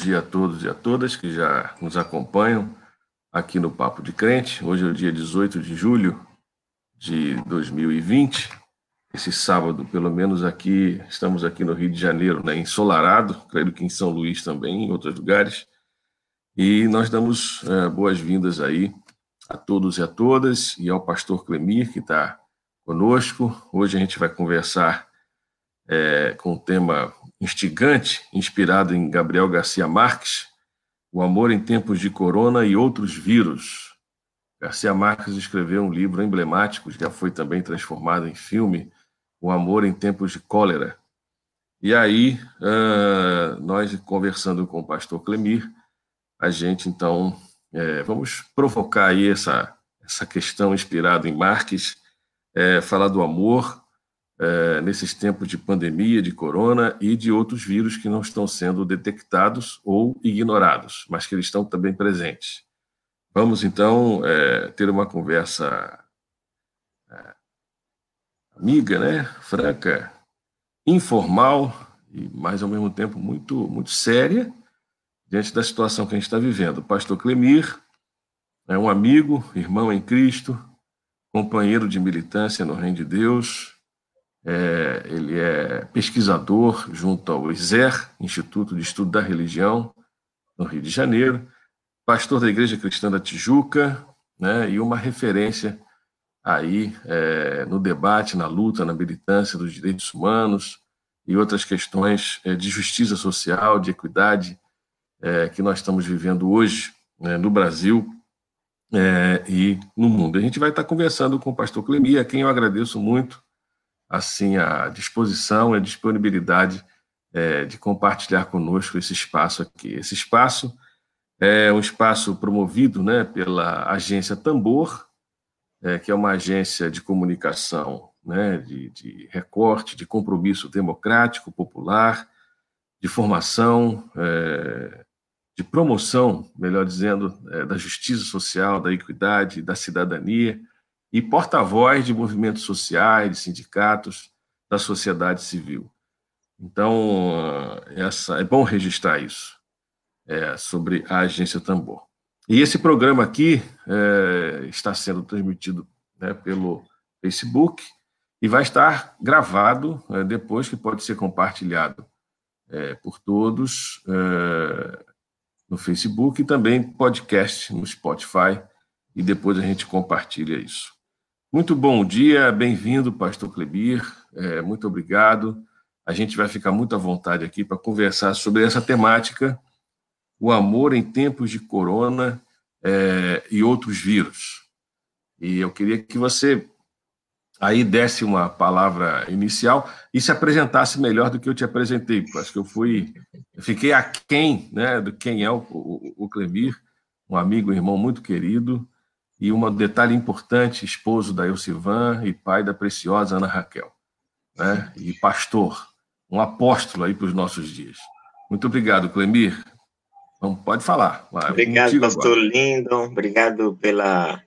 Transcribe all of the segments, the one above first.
dia a todos e a todas que já nos acompanham aqui no Papo de Crente. Hoje é o dia 18 de julho de 2020. Esse sábado, pelo menos aqui, estamos aqui no Rio de Janeiro, né, ensolarado, creio que em São Luís também, em outros lugares. E nós damos é, boas-vindas aí a todos e a todas e ao pastor Clemir, que está conosco. Hoje a gente vai conversar é, com um tema instigante, inspirado em Gabriel Garcia Marques, O Amor em Tempos de Corona e Outros Vírus. Garcia Marques escreveu um livro emblemático, já foi também transformado em filme, O Amor em Tempos de Cólera. E aí, uh, nós conversando com o pastor Clemir, a gente então, é, vamos provocar aí essa, essa questão inspirada em Marques, é, falar do amor, é, nesses tempos de pandemia, de corona e de outros vírus que não estão sendo detectados ou ignorados, mas que eles estão também presentes. Vamos então é, ter uma conversa é, amiga, né, franca, informal e, mais ao mesmo tempo, muito, muito séria diante da situação que a gente está vivendo. O pastor Clemir é um amigo, irmão em Cristo, companheiro de militância no Reino de Deus, é, ele é pesquisador junto ao ISER, Instituto de Estudo da Religião, no Rio de Janeiro, pastor da Igreja Cristã da Tijuca, né, e uma referência aí é, no debate, na luta, na militância dos direitos humanos e outras questões é, de justiça social, de equidade é, que nós estamos vivendo hoje né, no Brasil é, e no mundo. A gente vai estar conversando com o pastor Clemir, a quem eu agradeço muito assim a disposição e a disponibilidade é, de compartilhar conosco esse espaço aqui. Esse espaço é um espaço promovido né, pela agência Tambor, é, que é uma agência de comunicação, né, de, de recorte, de compromisso democrático, popular, de formação, é, de promoção, melhor dizendo, é, da justiça social, da equidade, da cidadania, e porta-voz de movimentos sociais, de sindicatos, da sociedade civil. Então, essa, é bom registrar isso é, sobre a Agência Tambor. E esse programa aqui é, está sendo transmitido né, pelo Facebook e vai estar gravado é, depois, que pode ser compartilhado é, por todos é, no Facebook e também podcast no Spotify, e depois a gente compartilha isso. Muito bom dia, bem-vindo, Pastor Klebir, é, muito obrigado. A gente vai ficar muito à vontade aqui para conversar sobre essa temática, o amor em tempos de corona é, e outros vírus. E eu queria que você aí desse uma palavra inicial e se apresentasse melhor do que eu te apresentei. Acho que eu fui, eu fiquei aquém né, do quem é o, o, o Clemir, um amigo, irmão muito querido, e um detalhe importante, esposo da Elcivan e pai da preciosa Ana Raquel, né? e pastor, um apóstolo aí para os nossos dias. Muito obrigado, Clemir. Então, pode falar. obrigado, pastor agora. Lindon, obrigado pela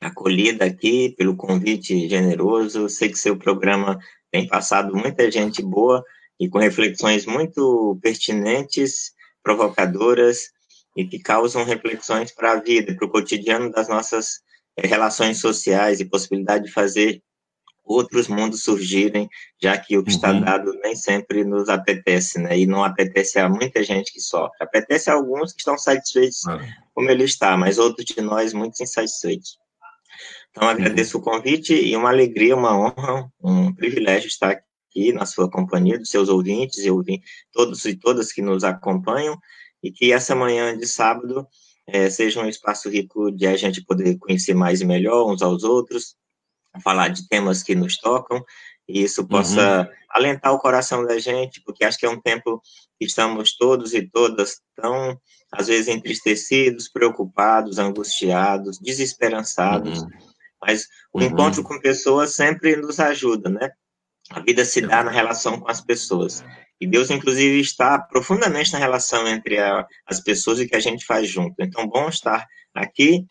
acolhida aqui, pelo convite generoso. Sei que seu programa tem passado muita gente boa e com reflexões muito pertinentes, provocadoras, e que causam reflexões para a vida, para o cotidiano das nossas eh, relações sociais e possibilidade de fazer outros mundos surgirem, já que o que uhum. está dado nem sempre nos apetece, né? E não apetece a muita gente que sofre. Apetece a alguns que estão satisfeitos uhum. como ele está, mas outros de nós muito insatisfeitos. Então, uhum. agradeço uhum. o convite e uma alegria, uma honra, um privilégio estar aqui na sua companhia, dos seus ouvintes e ouvintes, todos e todas que nos acompanham, e que essa manhã de sábado é, seja um espaço rico de a gente poder conhecer mais e melhor uns aos outros, falar de temas que nos tocam, e isso possa uhum. alentar o coração da gente, porque acho que é um tempo que estamos todos e todas tão, às vezes, entristecidos, preocupados, angustiados, desesperançados, uhum. mas o uhum. encontro com pessoas sempre nos ajuda, né? A vida se dá na relação com as pessoas. E Deus, inclusive, está profundamente na relação entre a, as pessoas e que a gente faz junto. Então, bom estar aqui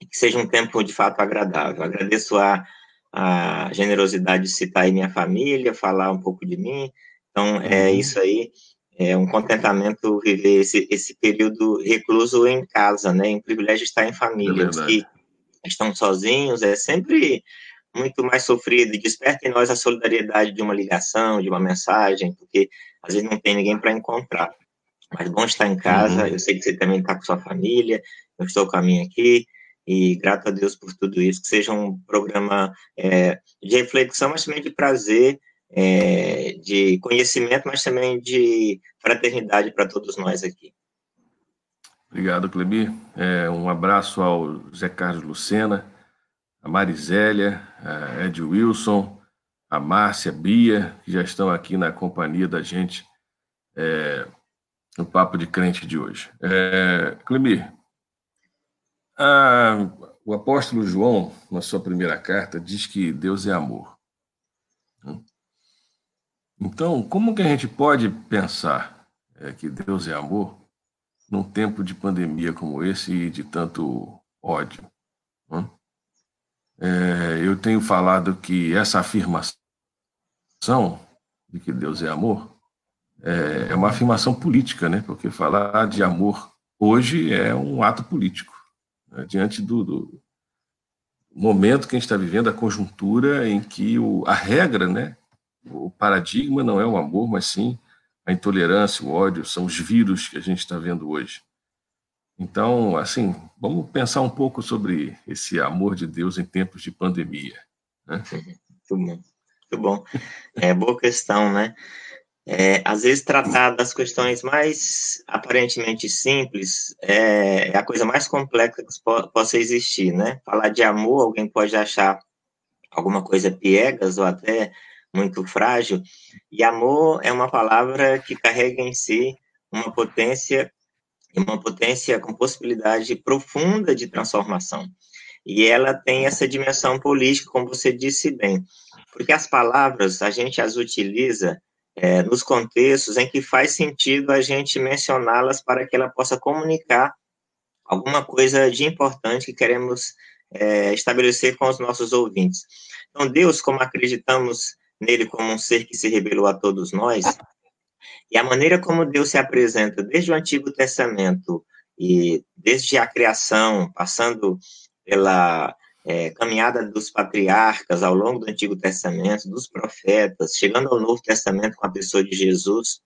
e que seja um tempo de fato agradável. Agradeço a, a generosidade de citar aí minha família, falar um pouco de mim. Então, é uhum. isso aí. é um contentamento viver esse, esse período recluso em casa, né? Um privilégio estar em família. É Os que estão sozinhos é sempre muito mais sofrido. Desperta em nós a solidariedade de uma ligação, de uma mensagem, porque às vezes não tem ninguém para encontrar. Mas bom estar em casa. Uhum. Eu sei que você também está com sua família. Eu estou com a minha aqui. E grato a Deus por tudo isso. Que seja um programa é, de reflexão, mas também de prazer é, de conhecimento, mas também de fraternidade para todos nós aqui. Obrigado, Clebi. É, um abraço ao Zé Carlos Lucena, a Marizélia, a Ed Wilson, a Márcia, a Bia, que já estão aqui na companhia da gente é, no Papo de Crente de hoje. É, Clebi, a, o apóstolo João, na sua primeira carta, diz que Deus é amor. Então, como que a gente pode pensar é, que Deus é amor num tempo de pandemia como esse e de tanto ódio? É, eu tenho falado que essa afirmação de que Deus é amor é, é uma afirmação política, né? Porque falar de amor hoje é um ato político né? diante do, do momento que a gente está vivendo, a conjuntura em que o, a regra, né, o paradigma não é o amor, mas sim a intolerância, o ódio, são os vírus que a gente está vendo hoje. Então, assim, vamos pensar um pouco sobre esse amor de Deus em tempos de pandemia. Né? Muito bom, muito bom. É boa questão, né? É, às vezes tratar das questões mais aparentemente simples é, é a coisa mais complexa que possa existir, né? Falar de amor, alguém pode achar alguma coisa piegas ou até muito frágil, e amor é uma palavra que carrega em si uma potência, uma potência com possibilidade profunda de transformação. E ela tem essa dimensão política, como você disse bem, porque as palavras a gente as utiliza é, nos contextos em que faz sentido a gente mencioná-las para que ela possa comunicar alguma coisa de importante que queremos é, estabelecer com os nossos ouvintes. Então, Deus, como acreditamos nele como um ser que se revelou a todos nós, e a maneira como Deus se apresenta desde o Antigo Testamento e desde a criação, passando pela é, caminhada dos patriarcas ao longo do Antigo Testamento, dos profetas, chegando ao Novo Testamento com a pessoa de Jesus,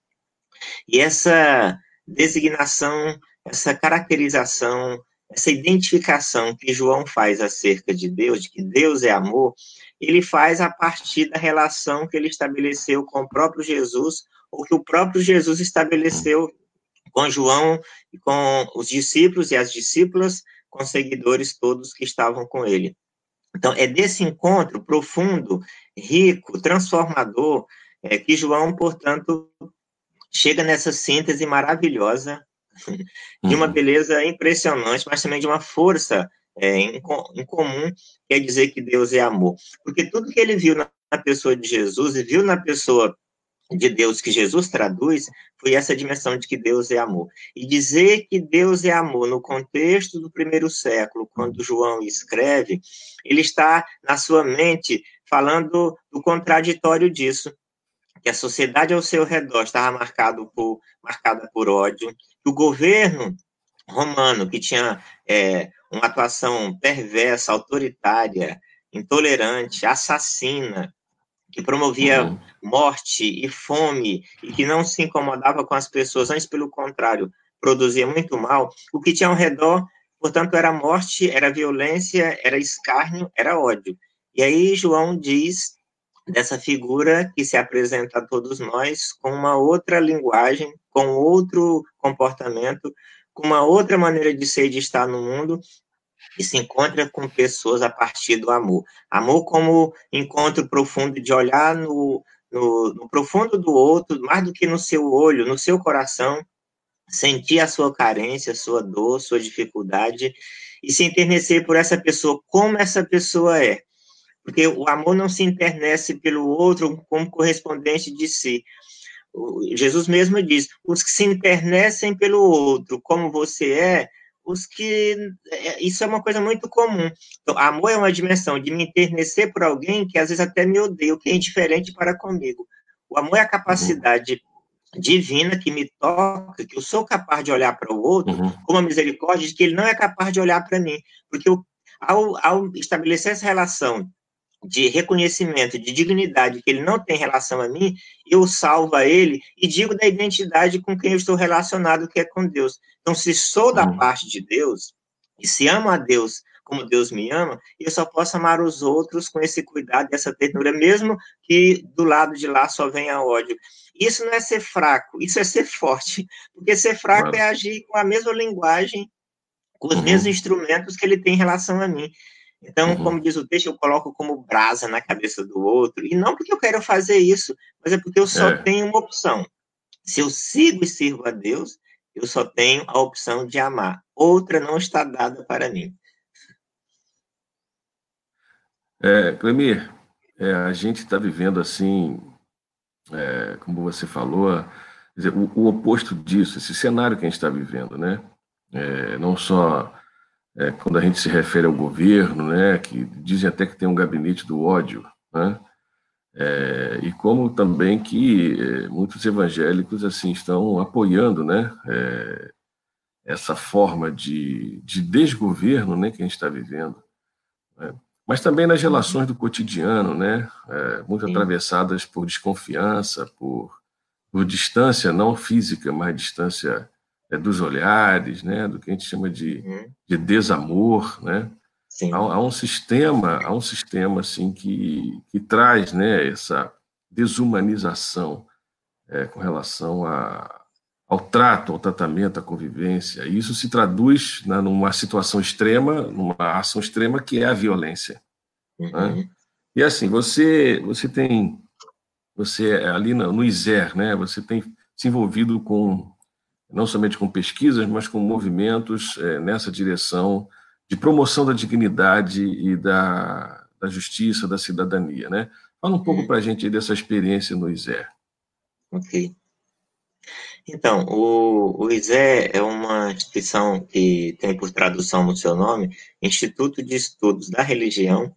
e essa designação, essa caracterização, essa identificação que João faz acerca de Deus, de que Deus é amor, ele faz a partir da relação que ele estabeleceu com o próprio Jesus, ou que o próprio Jesus estabeleceu com João e com os discípulos e as discípulas, com seguidores todos que estavam com ele. Então, é desse encontro profundo, rico, transformador, é, que João, portanto, chega nessa síntese maravilhosa, de uma uhum. beleza impressionante, mas também de uma força é, em, em, comum, quer dizer que Deus é amor. Porque tudo que ele viu na, na pessoa de Jesus e viu na pessoa de Deus que Jesus traduz foi essa dimensão de que Deus é amor. E dizer que Deus é amor no contexto do primeiro século, quando João escreve, ele está na sua mente falando do contraditório disso, que a sociedade ao seu redor estava marcado por, marcada por ódio, que o governo romano, que tinha é, uma atuação perversa, autoritária, intolerante, assassina, que promovia uhum. morte e fome e que não se incomodava com as pessoas, antes pelo contrário, produzia muito mal, o que tinha ao redor, portanto, era morte, era violência, era escárnio, era ódio. E aí João diz dessa figura que se apresenta a todos nós com uma outra linguagem, com outro comportamento, com uma outra maneira de ser e de estar no mundo, e se encontra com pessoas a partir do amor. Amor como encontro profundo de olhar no, no, no profundo do outro, mais do que no seu olho, no seu coração, sentir a sua carência, a sua dor, sua dificuldade, e se enternecer por essa pessoa, como essa pessoa é. Porque o amor não se internece pelo outro como correspondente de si, Jesus mesmo diz: os que se internecem pelo outro, como você é, os que. É, isso é uma coisa muito comum. Então, amor é uma dimensão de me internecer por alguém que às vezes até me odeia, o que é indiferente para comigo. O amor é a capacidade divina que me toca, que eu sou capaz de olhar para o outro uhum. com uma misericórdia de que ele não é capaz de olhar para mim. Porque eu, ao, ao estabelecer essa relação de reconhecimento, de dignidade, que ele não tem relação a mim, eu salvo a ele e digo da identidade com quem eu estou relacionado, que é com Deus. Então, se sou da uhum. parte de Deus, e se amo a Deus como Deus me ama, eu só posso amar os outros com esse cuidado e essa ternura, mesmo que do lado de lá só venha ódio. Isso não é ser fraco, isso é ser forte, porque ser fraco é agir com a mesma linguagem, com os uhum. mesmos instrumentos que ele tem em relação a mim. Então, uhum. como diz o texto, eu coloco como brasa na cabeça do outro, e não porque eu quero fazer isso, mas é porque eu só é. tenho uma opção. Se eu sigo e sirvo a Deus, eu só tenho a opção de amar. Outra não está dada para mim. É, Clemir, é, a gente está vivendo assim, é, como você falou, dizer, o, o, oposto disso, esse cenário que a gente está vivendo, né? É, não só é, quando a gente se refere ao governo, né, que dizem até que tem um gabinete do ódio, né? É, e como também que é, muitos evangélicos assim estão apoiando, né, é, essa forma de, de desgoverno, né, que a gente está vivendo. Né? Mas também nas relações do cotidiano, né, é, muito Sim. atravessadas por desconfiança, por, por distância não física, mas distância dos olhares, né, do que a gente chama de, uhum. de desamor, né? Há, há, um sistema, há um sistema assim que, que traz, né, essa desumanização é, com relação a, ao trato, ao tratamento, à convivência. E isso se traduz né, numa situação extrema, numa ação extrema que é a violência. Né? Uhum. Né? E assim, você, você tem, você ali no, no ISER, né, você tem se envolvido com não somente com pesquisas, mas com movimentos é, nessa direção de promoção da dignidade e da, da justiça, da cidadania. Né? Fala um pouco hum. para a gente dessa experiência no ISER. Ok. Então, o, o ISE é uma instituição que tem por tradução no seu nome Instituto de Estudos da Religião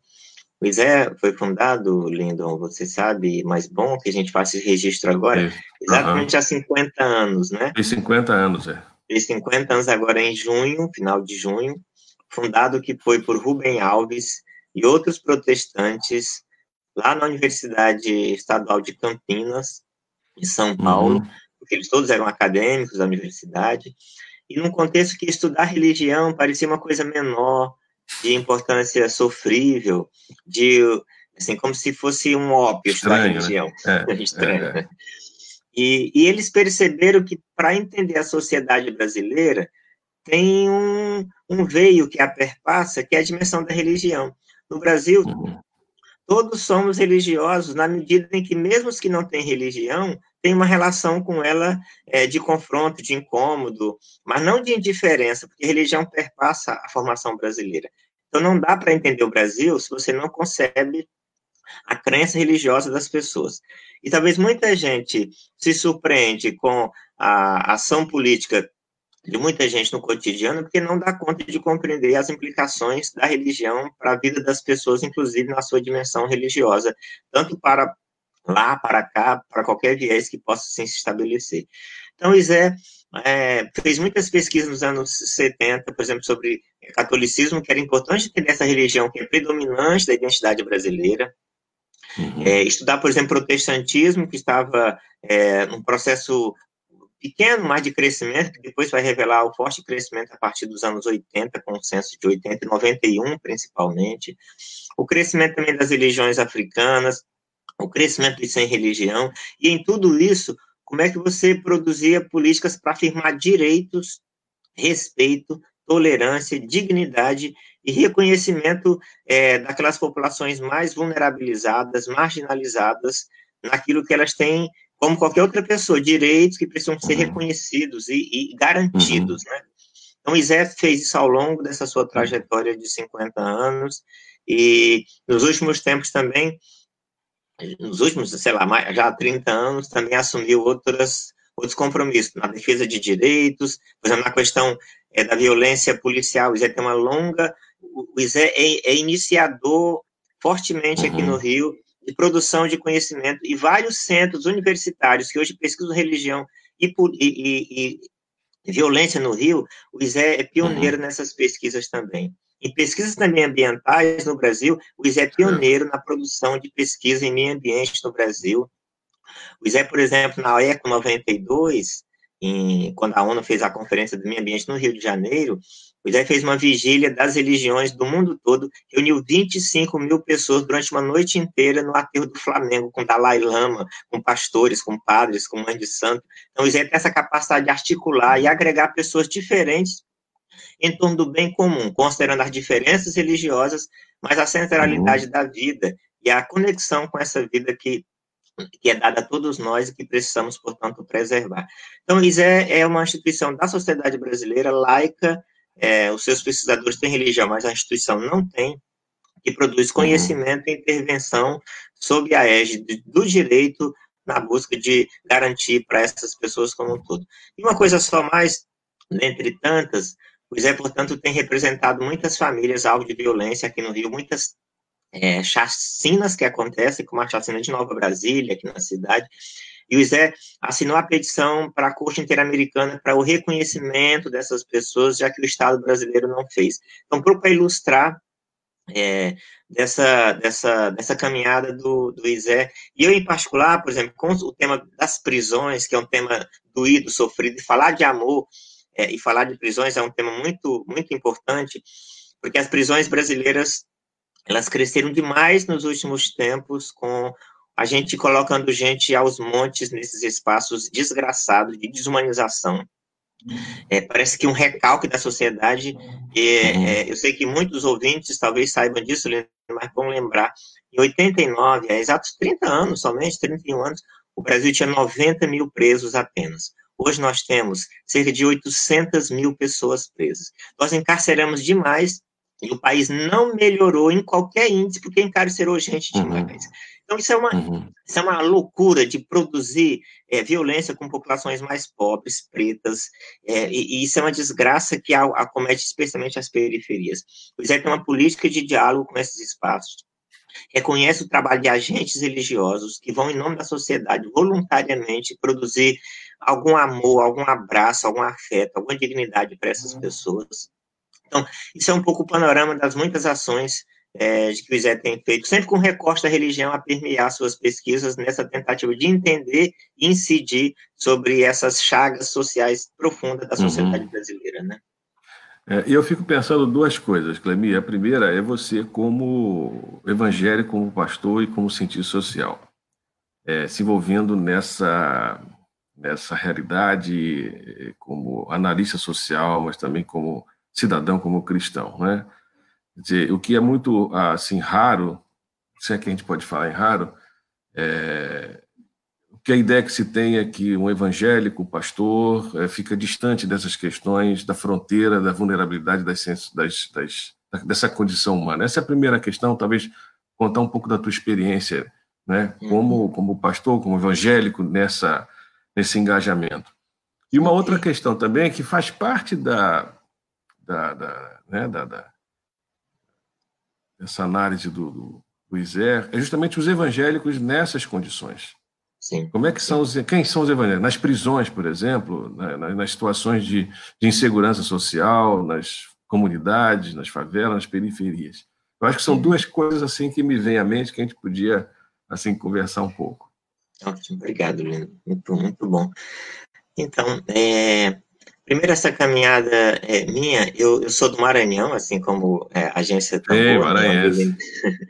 Pois é, foi fundado, Lindon, você sabe, mas bom que a gente faça esse registro agora, é. exatamente uhum. há 50 anos, né? Tem 50 anos, é. Tem 50 anos agora em junho, final de junho, fundado que foi por Rubem Alves e outros protestantes lá na Universidade Estadual de Campinas, em São Paulo, uhum. porque eles todos eram acadêmicos da universidade, e num contexto que estudar religião parecia uma coisa menor, de importância sofrível, de assim como se fosse um ópio da religião. Né? É, Estranho. É, é. E, e, eles perceberam que para entender a sociedade brasileira tem um, um veio que a perpassa, que é a dimensão da religião. No Brasil, uhum. Todos somos religiosos na medida em que mesmo os que não têm religião tem uma relação com ela é, de confronto, de incômodo, mas não de indiferença, porque religião perpassa a formação brasileira. Então, não dá para entender o Brasil se você não concebe a crença religiosa das pessoas. E talvez muita gente se surpreende com a ação política de muita gente no cotidiano, porque não dá conta de compreender as implicações da religião para a vida das pessoas, inclusive na sua dimensão religiosa, tanto para lá para cá, para qualquer viés que possa se estabelecer. Então, Isé é, fez muitas pesquisas nos anos 70, por exemplo, sobre catolicismo, que era importante entender essa religião que é predominante da identidade brasileira. Uhum. É, estudar, por exemplo, protestantismo, que estava é, num processo pequeno, mais de crescimento, que depois vai revelar o forte crescimento a partir dos anos 80, com o censo de 80 e 91, principalmente. O crescimento também das religiões africanas, o crescimento de sem religião, e em tudo isso, como é que você produzia políticas para afirmar direitos, respeito, tolerância, dignidade e reconhecimento é, daquelas populações mais vulnerabilizadas, marginalizadas, naquilo que elas têm, como qualquer outra pessoa, direitos que precisam ser uhum. reconhecidos e, e garantidos, uhum. né? Então, Isé fez isso ao longo dessa sua trajetória de 50 anos, e nos últimos tempos também nos últimos, sei lá, já há 30 anos, também assumiu outras, outros compromissos na defesa de direitos, por exemplo, na questão é, da violência policial. O Zé tem uma longa. O Zé é, é iniciador fortemente aqui no uhum. Rio de produção de conhecimento e vários centros universitários que hoje pesquisam religião e, e, e violência no Rio, o ISE é pioneiro uhum. nessas pesquisas também. Em pesquisas também ambientais no Brasil, o ISE é pioneiro na produção de pesquisa em meio ambiente no Brasil. O ISE, por exemplo, na ECO 92, em, quando a ONU fez a Conferência do Meio Ambiente no Rio de Janeiro, o fez uma vigília das religiões do mundo todo, reuniu 25 mil pessoas durante uma noite inteira no aterro do Flamengo, com Dalai Lama, com pastores, com padres, com mãe de santo. Então, o tem essa capacidade de articular e agregar pessoas diferentes em torno do bem comum, considerando as diferenças religiosas, mas a centralidade uhum. da vida e a conexão com essa vida que que é dada a todos nós e que precisamos, portanto, preservar. Então, o ISE é uma instituição da sociedade brasileira, laica, é, os seus pesquisadores têm religião, mas a instituição não tem, que produz uhum. conhecimento e intervenção sob a égide do direito na busca de garantir para essas pessoas como um todo. E uma coisa só mais, dentre tantas, o ISE, portanto, tem representado muitas famílias alvo de violência aqui no Rio, muitas é, chacinas que acontecem, como a chacina de Nova Brasília, aqui na cidade, e o Zé assinou a petição para a Corte Interamericana para o reconhecimento dessas pessoas, já que o Estado brasileiro não fez. Então, para ilustrar é, dessa, dessa, dessa caminhada do, do ISE, e eu, em particular, por exemplo, com o tema das prisões, que é um tema doído, sofrido, e falar de amor é, e falar de prisões é um tema muito, muito importante, porque as prisões brasileiras elas cresceram demais nos últimos tempos, com a gente colocando gente aos montes nesses espaços desgraçados de desumanização. É, parece que um recalque da sociedade. É, é, eu sei que muitos ouvintes talvez saibam disso, mas vão lembrar. Em 89, há exatos 30 anos, somente 31 anos, o Brasil tinha 90 mil presos apenas. Hoje nós temos cerca de 800 mil pessoas presas. Nós encarceramos demais e o país não melhorou em qualquer índice porque encarcerou gente uhum. demais. Uhum. Então, isso é uma, uhum. isso é uma loucura de produzir é, violência com populações mais pobres, pretas, é, e, e, isso é uma desgraça que acomete especialmente as periferias. O ISEC tem uma política de diálogo com esses espaços, reconhece o trabalho de agentes religiosos que vão, em nome da sociedade, voluntariamente produzir algum amor, algum abraço, algum afeto, alguma dignidade para essas uhum. pessoas. Então, isso é um pouco o panorama das muitas ações é, que o Zé tem feito, sempre com recorte da religião a permear suas pesquisas nessa tentativa de entender e incidir sobre essas chagas sociais profundas da sociedade uhum. brasileira, né? É, eu fico pensando duas coisas, Clemi. A primeira é você como evangélico, como pastor e como cientista social, é, se envolvendo nessa nessa realidade é, como analista social, mas também como cidadão, como cristão, né? Quer dizer, o que é muito assim raro, se é que a gente pode falar em raro, é, que a ideia que se tem é que um evangélico, pastor, é, fica distante dessas questões, da fronteira, da vulnerabilidade das, das, das, dessa condição humana. Essa é a primeira questão, talvez contar um pouco da tua experiência, né, como, como pastor, como evangélico, nessa, nesse engajamento. E uma outra questão também, que faz parte da, da, da, né, da, da essa análise do, do, do Iser, é justamente os evangélicos nessas condições. Sim. Como é que são os, quem são os evangélicos? Nas prisões, por exemplo, né, nas situações de, de insegurança social, nas comunidades, nas favelas, nas periferias. Eu acho que são duas coisas assim que me vêm à mente que a gente podia assim conversar um pouco. Ótimo, obrigado, Lino. Muito, muito bom. Então, é, Primeiro, essa caminhada é, minha, eu, eu sou do Maranhão, assim como é, a agência Tambor. Ei, né, maranhense.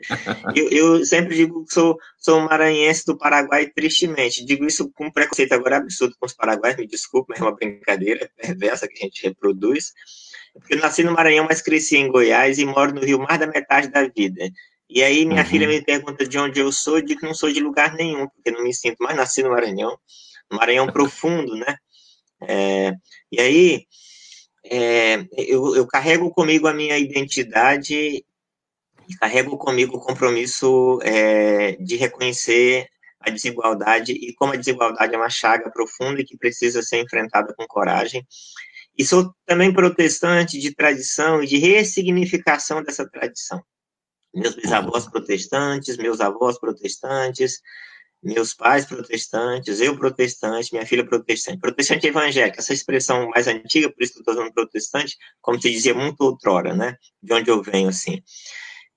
eu, eu, sempre digo que sou, sou maranhense do Paraguai, tristemente. Digo isso com preconceito agora absurdo com os paraguaios, me desculpe, mas é uma brincadeira perversa que a gente reproduz. Porque eu nasci no Maranhão, mas cresci em Goiás e moro no Rio mais da metade da vida. E aí minha uhum. filha me pergunta de onde eu sou, eu digo que não sou de lugar nenhum, porque não me sinto mais nasci no Maranhão, Maranhão profundo, né? É, e aí, é, eu, eu carrego comigo a minha identidade e carrego comigo o compromisso é, de reconhecer a desigualdade e como a desigualdade é uma chaga profunda e que precisa ser enfrentada com coragem. E sou também protestante de tradição e de ressignificação dessa tradição. Meus bisavós protestantes, meus avós protestantes, meus pais protestantes, eu protestante, minha filha protestante. Protestante evangélico, essa expressão mais antiga, por isso que eu estou usando protestante, como se dizia muito outrora, né? De onde eu venho, assim.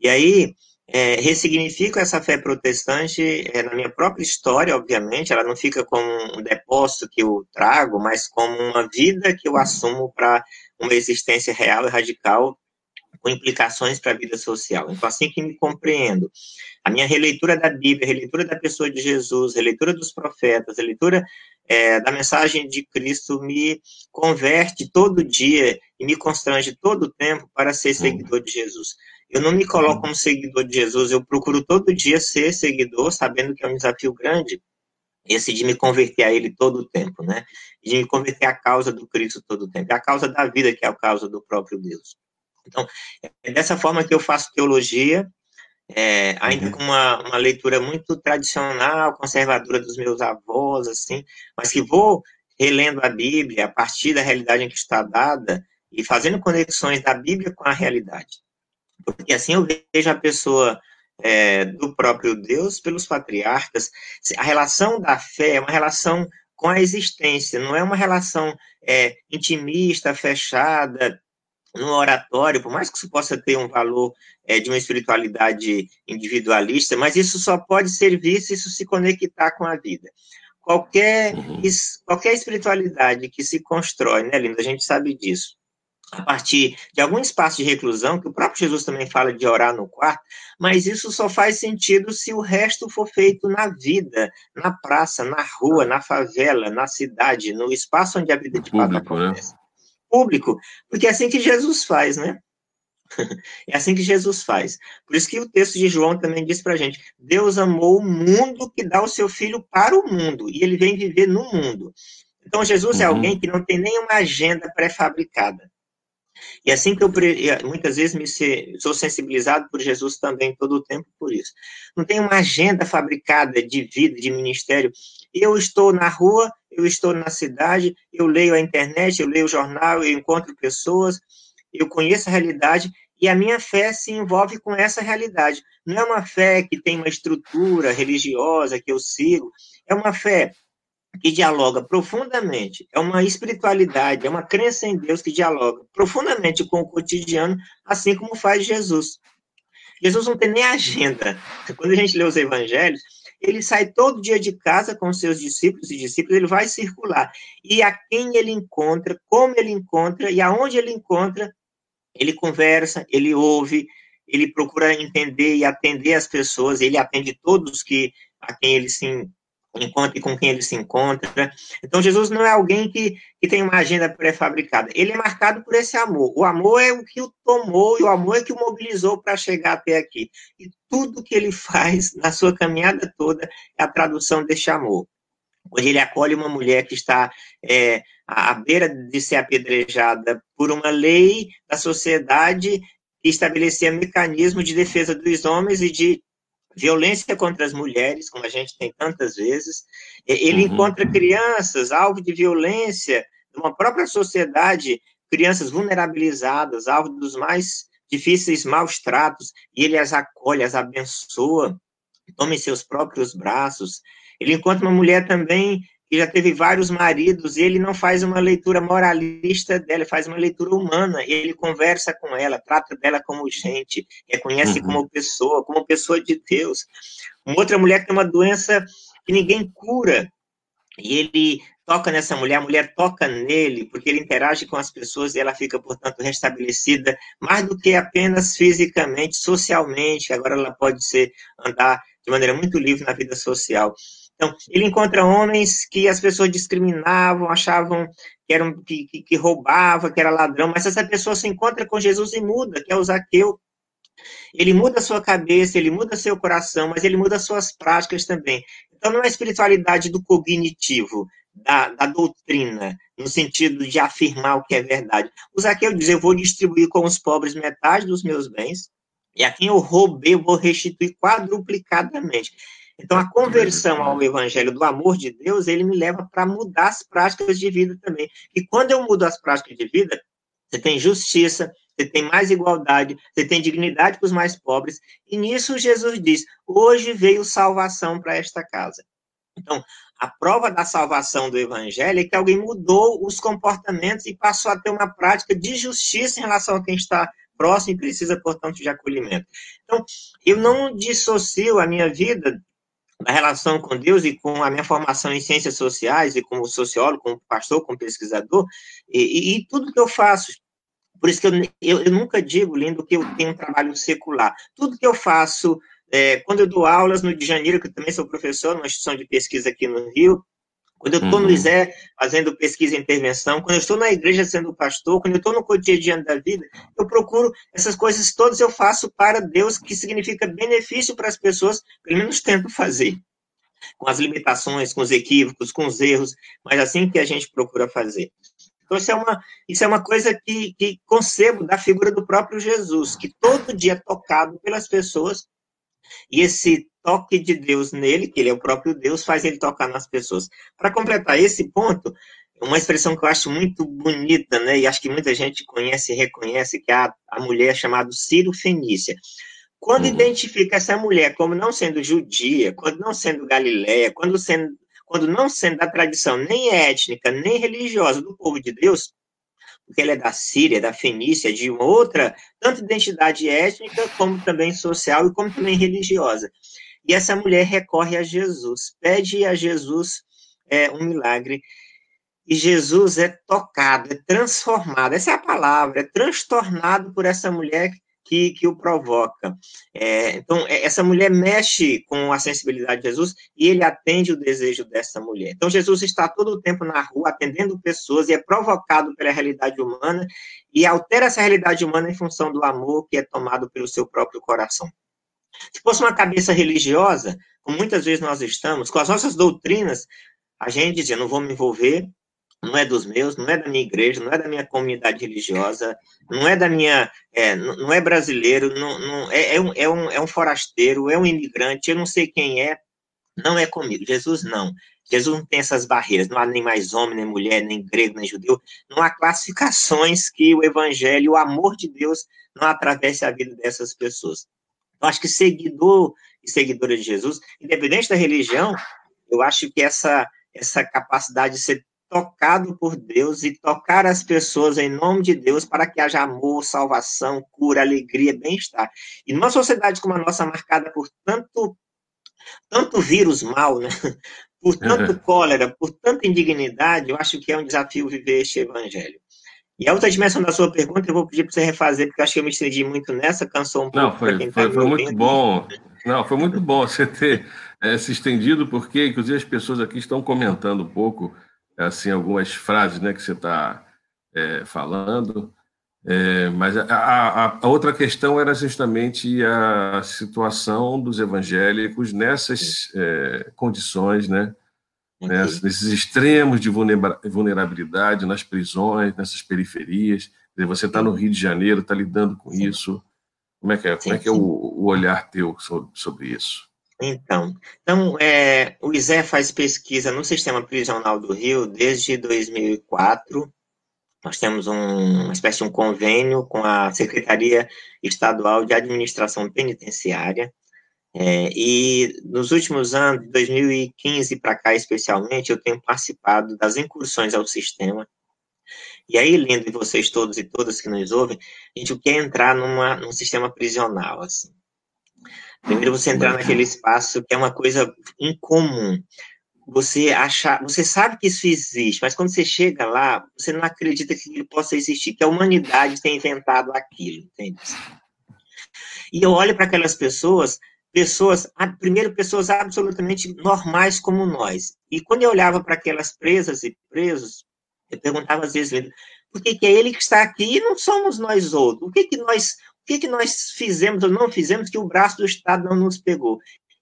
E aí, é, ressignifico essa fé protestante é, na minha própria história, obviamente, ela não fica como um depósito que eu trago, mas como uma vida que eu assumo para uma existência real e radical com implicações para a vida social. Então, assim que me compreendo, a minha releitura da Bíblia, releitura da pessoa de Jesus, releitura dos profetas, releitura é, da mensagem de Cristo me converte todo dia e me constrange todo o tempo para ser seguidor de Jesus. Eu não me coloco como seguidor de Jesus, eu procuro todo dia ser seguidor, sabendo que é um desafio grande, esse de me converter a ele todo o tempo, né? De me converter à causa do Cristo todo o tempo, é a causa da vida que é a causa do próprio Deus. Então, é dessa forma que eu faço teologia, é, ainda uhum. com uma, uma leitura muito tradicional, conservadora dos meus avós, assim, mas que vou relendo a Bíblia a partir da realidade em que está dada e fazendo conexões da Bíblia com a realidade. Porque assim eu vejo a pessoa é, do próprio Deus pelos patriarcas. A relação da fé é uma relação com a existência, não é uma relação é, intimista, fechada, no oratório, por mais que isso possa ter um valor é, de uma espiritualidade individualista, mas isso só pode servir se isso se conectar com a vida. Qualquer, uhum. qualquer espiritualidade que se constrói, né, Linda? A gente sabe disso. A partir de algum espaço de reclusão, que o próprio Jesus também fala de orar no quarto, mas isso só faz sentido se o resto for feito na vida, na praça, na rua, na favela, na cidade, no espaço onde a vida de fato né? acontece. Né? Público, porque é assim que Jesus faz, né? É assim que Jesus faz. Por isso que o texto de João também diz para gente: Deus amou o mundo que dá o seu filho para o mundo, e ele vem viver no mundo. Então, Jesus é uhum. é alguém que não tem nenhuma agenda pré-fabricada. E assim que eu muitas vezes me sou sensibilizado por Jesus também todo o tempo por isso. Não tem uma agenda fabricada de vida, de ministério. Eu estou na rua, eu estou na cidade, eu leio a internet, eu leio o jornal, eu encontro pessoas, eu conheço a realidade e a minha fé se envolve com essa realidade. Não é uma fé que tem uma estrutura religiosa que eu sigo, é uma fé que dialoga profundamente, é uma espiritualidade, é uma crença em Deus que dialoga profundamente com o cotidiano, assim como faz Jesus. Jesus não tem nem agenda. Quando a gente lê os evangelhos, ele sai todo dia de casa com seus discípulos e discípulos, ele vai circular. E a quem ele encontra, como ele encontra e aonde ele encontra, ele conversa, ele ouve, ele procura entender e atender as pessoas, ele atende todos que a quem ele se encontra e com quem ele se encontra. Então, Jesus não é alguém que, que tem uma agenda pré-fabricada. Ele é marcado por esse amor. O amor é o que o tomou e o amor é que o mobilizou para chegar até aqui. E tudo que ele faz na sua caminhada toda é a tradução desse amor. Quando ele acolhe uma mulher que está é, à beira de ser apedrejada por uma lei da sociedade que estabelecia mecanismos de defesa dos homens e de violência contra as mulheres, como a gente tem tantas vezes. Ele uhum. encontra crianças alvo de violência de uma própria sociedade, crianças vulnerabilizadas, alvo dos mais difíceis maus tratos, e ele as acolhe, as abençoa, toma em seus próprios braços. Ele encontra uma mulher também que já teve vários maridos, e ele não faz uma leitura moralista dela, faz uma leitura humana, ele conversa com ela, trata dela como gente, reconhece uhum. como pessoa, como pessoa de Deus. Uma outra mulher que tem uma doença que ninguém cura, e ele toca nessa mulher, a mulher toca nele, porque ele interage com as pessoas e ela fica, portanto, restabelecida, mais do que apenas fisicamente, socialmente, agora ela pode ser andar de maneira muito livre na vida social. Então, ele encontra homens que as pessoas discriminavam, achavam que, eram, que, que, que roubava, que era ladrão, mas essa pessoa se encontra com Jesus e muda, que é o Zaqueu. Ele muda a sua cabeça, ele muda seu coração, mas ele muda suas práticas também. Então, não é a espiritualidade do cognitivo, da, da, doutrina, no sentido de afirmar o que é verdade. O Zaqueu diz: Eu vou distribuir com os pobres metade dos meus bens, e a quem eu roubei, eu vou restituir quadruplicadamente. Então, a conversão ao evangelho do amor de Deus, ele me leva para mudar as práticas de vida também. E quando eu mudo as práticas de vida, você tem justiça, você tem mais igualdade, você tem dignidade para os mais pobres. E nisso Jesus diz: hoje veio salvação para esta casa. Então, a prova da salvação do evangelho é que alguém mudou os comportamentos e passou a ter uma prática de justiça em relação a quem está próximo e precisa, portanto, de acolhimento. Então, eu não dissocio a minha vida da relação com Deus e com a minha formação em ciências sociais e como sociólogo, como pastor, como pesquisador, e, e, tudo que eu faço. Por isso que eu, eu, eu, nunca digo, Lindo, que eu tenho um trabalho secular. Tudo que eu faço, é, quando eu dou aulas no de Janeiro, que eu também sou professor numa instituição de pesquisa aqui no Rio, quando eu estou uhum. no ISE fazendo pesquisa e intervenção, quando eu estou na igreja sendo pastor, quando eu estou no cotidiano da vida, eu procuro essas coisas todas eu faço para Deus, que significa benefício para as pessoas, pelo menos tento fazer. Com as limitações, com os equívocos, com os erros, mas assim que a gente procura fazer. Então, isso é uma, isso é uma coisa que, que concebo da figura do próprio Jesus, que todo dia é tocado pelas pessoas, e esse toque de Deus nele, que ele é o próprio Deus, faz ele tocar nas pessoas. Para completar esse ponto, uma expressão que eu acho muito bonita, né, e acho que muita gente conhece e reconhece, que é a, a mulher chamada Ciro Fenícia. Quando uhum. identifica essa mulher como não sendo judia, quando não sendo galileia, quando, sendo, quando não sendo da tradição nem étnica, nem religiosa do povo de Deus, porque ela é da Síria, da Fenícia, de uma outra, tanto identidade étnica, como também social e como também religiosa. E essa mulher recorre a Jesus, pede a Jesus é, um milagre. E Jesus é tocado, é transformado, essa é a palavra, é transtornado por essa mulher que, que o provoca. É, então, é, essa mulher mexe com a sensibilidade de Jesus e ele atende o desejo dessa mulher. Então, Jesus está todo o tempo na rua atendendo pessoas e é provocado pela realidade humana e altera essa realidade humana em função do amor que é tomado pelo seu próprio coração. Se fosse uma cabeça religiosa, como muitas vezes nós estamos, com as nossas doutrinas, a gente dizia, não vou me envolver, não é dos meus, não é da minha igreja, não é da minha comunidade religiosa, não é da minha, é, não é brasileiro, não, não é, é, um, é, um, é um forasteiro, é um imigrante, eu não sei quem é, não é comigo. Jesus não. Jesus não tem essas barreiras, não há nem mais homem, nem mulher, nem grego, nem judeu, não há classificações que o evangelho, o amor de Deus, não atravesse a vida dessas pessoas. Eu acho que seguidor e seguidora de Jesus, independente da religião, eu acho que essa, essa capacidade de ser tocado por Deus e tocar as pessoas em nome de Deus para que haja amor, salvação, cura, alegria, bem-estar. E numa sociedade como a nossa, marcada por tanto, tanto vírus mal, né? por tanto uhum. cólera, por tanta indignidade, eu acho que é um desafio viver este evangelho. E a outra dimensão da sua pergunta, eu vou pedir para você refazer, porque acho que eu me estendi muito nessa, cansou um pouco. Não, foi, tá foi, foi muito bom. Não, foi muito bom você ter é, se estendido, porque, inclusive, as pessoas aqui estão comentando um pouco, assim, algumas frases né, que você está é, falando. É, mas a, a, a, outra questão era justamente a situação dos evangélicos nessas condições, né? né, nesses extremos de vulnerabilidade nas prisões, nessas periferias. Você está no Rio de Janeiro, está lidando com sim. isso. Como é que é, Como é, que é o, o olhar teu sobre, sobre isso? Então, então é, o ISE faz pesquisa no sistema prisional do Rio desde 2004. Nós temos um, uma espécie de um convênio com a Secretaria Estadual de Administração Penitenciária, é, e nos últimos anos, de 2015 para cá especialmente, eu tenho participado das incursões ao sistema. E aí, lindo, e vocês todos e todas que nos ouvem, a gente quer entrar numa, num sistema prisional, assim. Primeiro você entrar naquele espaço que é uma coisa incomum. Você acha, você sabe que isso existe, mas quando você chega lá, você não acredita que ele possa existir, que a humanidade tenha inventado aquilo, entende? E eu olho para aquelas pessoas pessoas, primeiro, pessoas absolutamente normais como nós. E quando eu olhava para aquelas presas e presos, eu perguntava às vezes, por que, que é ele que está aqui e não somos nós outros? O que, que nós que, que nós fizemos ou não fizemos que o braço do Estado não nos pegou?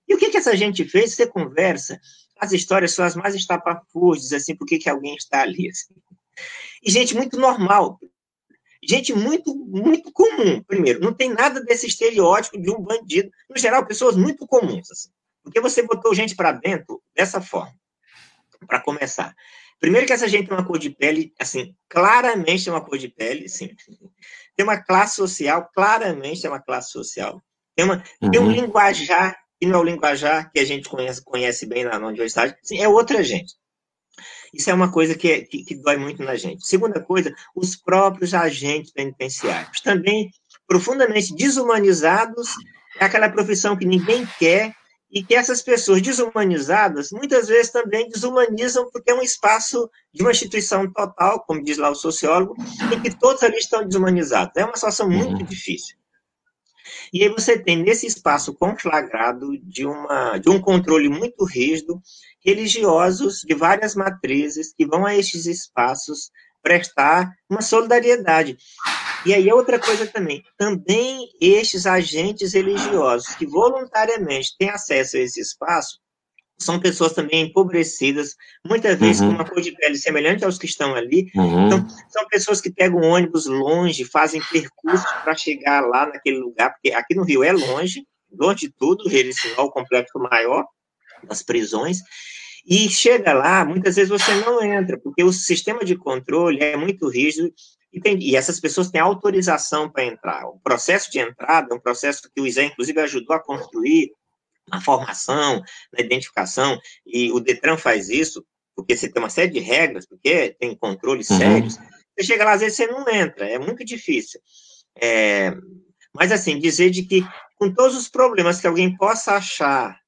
E o que, que essa gente fez? Você conversa, as histórias são as mais estapafúrdias, assim, por que, que alguém está ali? Assim. E gente muito normal, gente muito, muito comum, primeiro. Não tem nada desse estereótipo de um bandido. No geral, pessoas muito comuns, assim. Porque você botou gente para dentro dessa forma, para começar. Primeiro que essa gente tem uma cor de pele, assim, claramente tem uma cor de pele, sim. Tem uma classe social, claramente é uma classe social. Tem, uma, uhum. tem um linguajar, que não é o linguajar que a gente conhece, conhece bem na, na universidade, sim, é outra gente. Isso é uma coisa que, que, que, dói muito na gente. Segunda coisa, os próprios agentes penitenciários, também profundamente desumanizados, é aquela profissão que ninguém quer, e que essas pessoas desumanizadas muitas vezes também desumanizam porque é um espaço de uma instituição total, como diz lá o sociólogo, em que todos ali estão desumanizados. É uma situação muito uhum. difícil. E aí você tem nesse espaço conflagrado de, uma, de um controle muito rígido, religiosos de várias matrizes que vão a estes espaços prestar uma solidariedade. E aí é outra coisa também, também estes agentes religiosos que voluntariamente têm acesso a esse espaço, são pessoas também empobrecidas, muitas vezes uhum. com uma cor de pele semelhante aos que estão ali. Uhum. Então, são pessoas que pegam ônibus longe, fazem percursos para chegar lá naquele lugar, porque aqui no Rio é longe, longe de tudo, Jericinó, o complexo maior das prisões, e chega lá, muitas vezes você não entra, porque o sistema de controle é muito rígido e, tem, e essas pessoas têm autorização para entrar. O processo de entrada é um processo que o ISE, inclusive, ajudou a construir na formação, na identificação, e o DETRAN faz isso, porque você tem uma série de regras, porque tem controles uhum. sérios. Você chega lá, às vezes você não entra, é muito difícil. É, mas, assim, dizer de que, com todos os problemas que alguém possa achar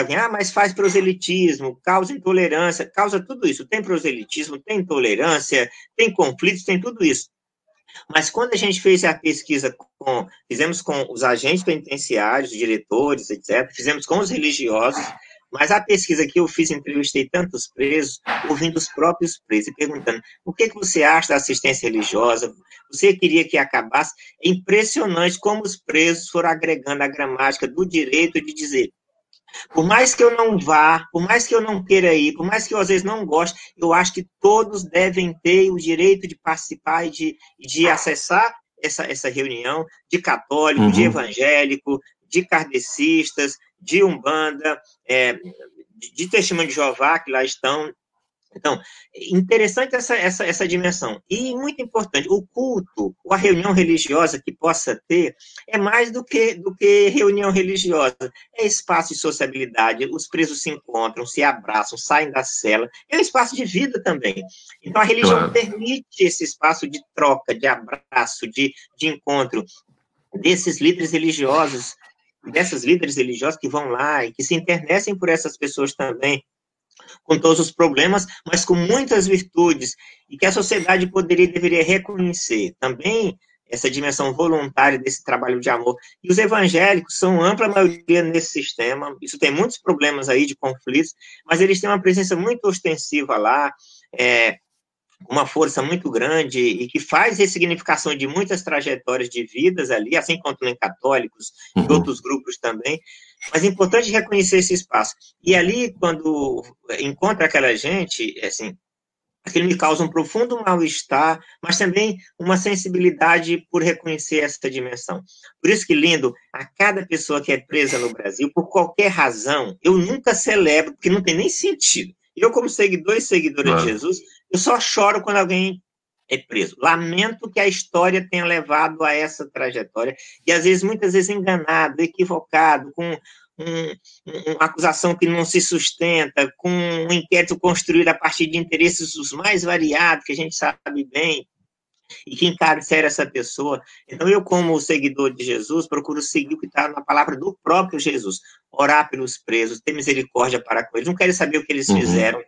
alguém, ah, mas faz proselitismo, causa intolerância, causa tudo isso. Tem proselitismo, tem intolerância, tem conflitos, tem tudo isso. Mas quando a gente fez a pesquisa com, fizemos com os agentes penitenciários, diretores, etc., fizemos com os religiosos, mas a pesquisa que eu fiz, entrevistei tantos presos, ouvindo os próprios presos e perguntando: o que, que você acha da assistência religiosa? Você queria que acabasse? É impressionante como os presos foram agregando a gramática do direito de dizer: por mais que eu não vá, por mais que eu não queira ir, por mais que eu às vezes não goste, eu acho que todos devem ter o direito de participar e de, de acessar essa, essa reunião de católico, uhum. de evangélico, de kardecistas, de umbanda, é, de, de testemunho de Jeová, que lá estão, então, interessante essa, essa, essa dimensão. E muito importante, o culto, a reunião religiosa que possa ter, é mais do que, do que reunião religiosa. É espaço de sociabilidade, os presos se encontram, se abraçam, saem da cela. É um espaço de vida também. Então, a religião claro. permite esse espaço de troca, de abraço, de, de encontro desses líderes religiosos, dessas líderes religiosas que vão lá e que se internecem por essas pessoas também com todos os problemas, mas com muitas virtudes, e que a sociedade poderia e deveria reconhecer também essa dimensão voluntária desse trabalho de amor. E os evangélicos são ampla maioria nesse sistema, isso tem muitos problemas aí de conflitos, mas eles têm uma presença muito ostensiva lá, é, uma força muito grande e que faz ressignificação de muitas trajetórias de vidas ali, assim como em católicos e uhum. outros grupos também. Mas é importante reconhecer esse espaço. E ali, quando encontra aquela gente, assim, aquilo me causa um profundo mal-estar, mas também uma sensibilidade por reconhecer essa dimensão. Por isso que, lindo, a cada pessoa que é presa no Brasil, por qualquer razão, eu nunca celebro, porque não tem nem sentido. Eu, como seguidor e seguidora claro. de Jesus, eu só choro quando alguém é preso. Lamento que a história tenha levado a essa trajetória, e às vezes, muitas vezes, enganado, equivocado, com um, uma acusação que não se sustenta, com um inquérito construído a partir de interesses os mais variados, que a gente sabe bem, e que encarcera essa pessoa. Então, eu, como seguidor de Jesus, procuro seguir o que está na palavra do próprio Jesus. Orar pelos presos, ter misericórdia para com eles. Não quero saber o que eles uhum. fizeram.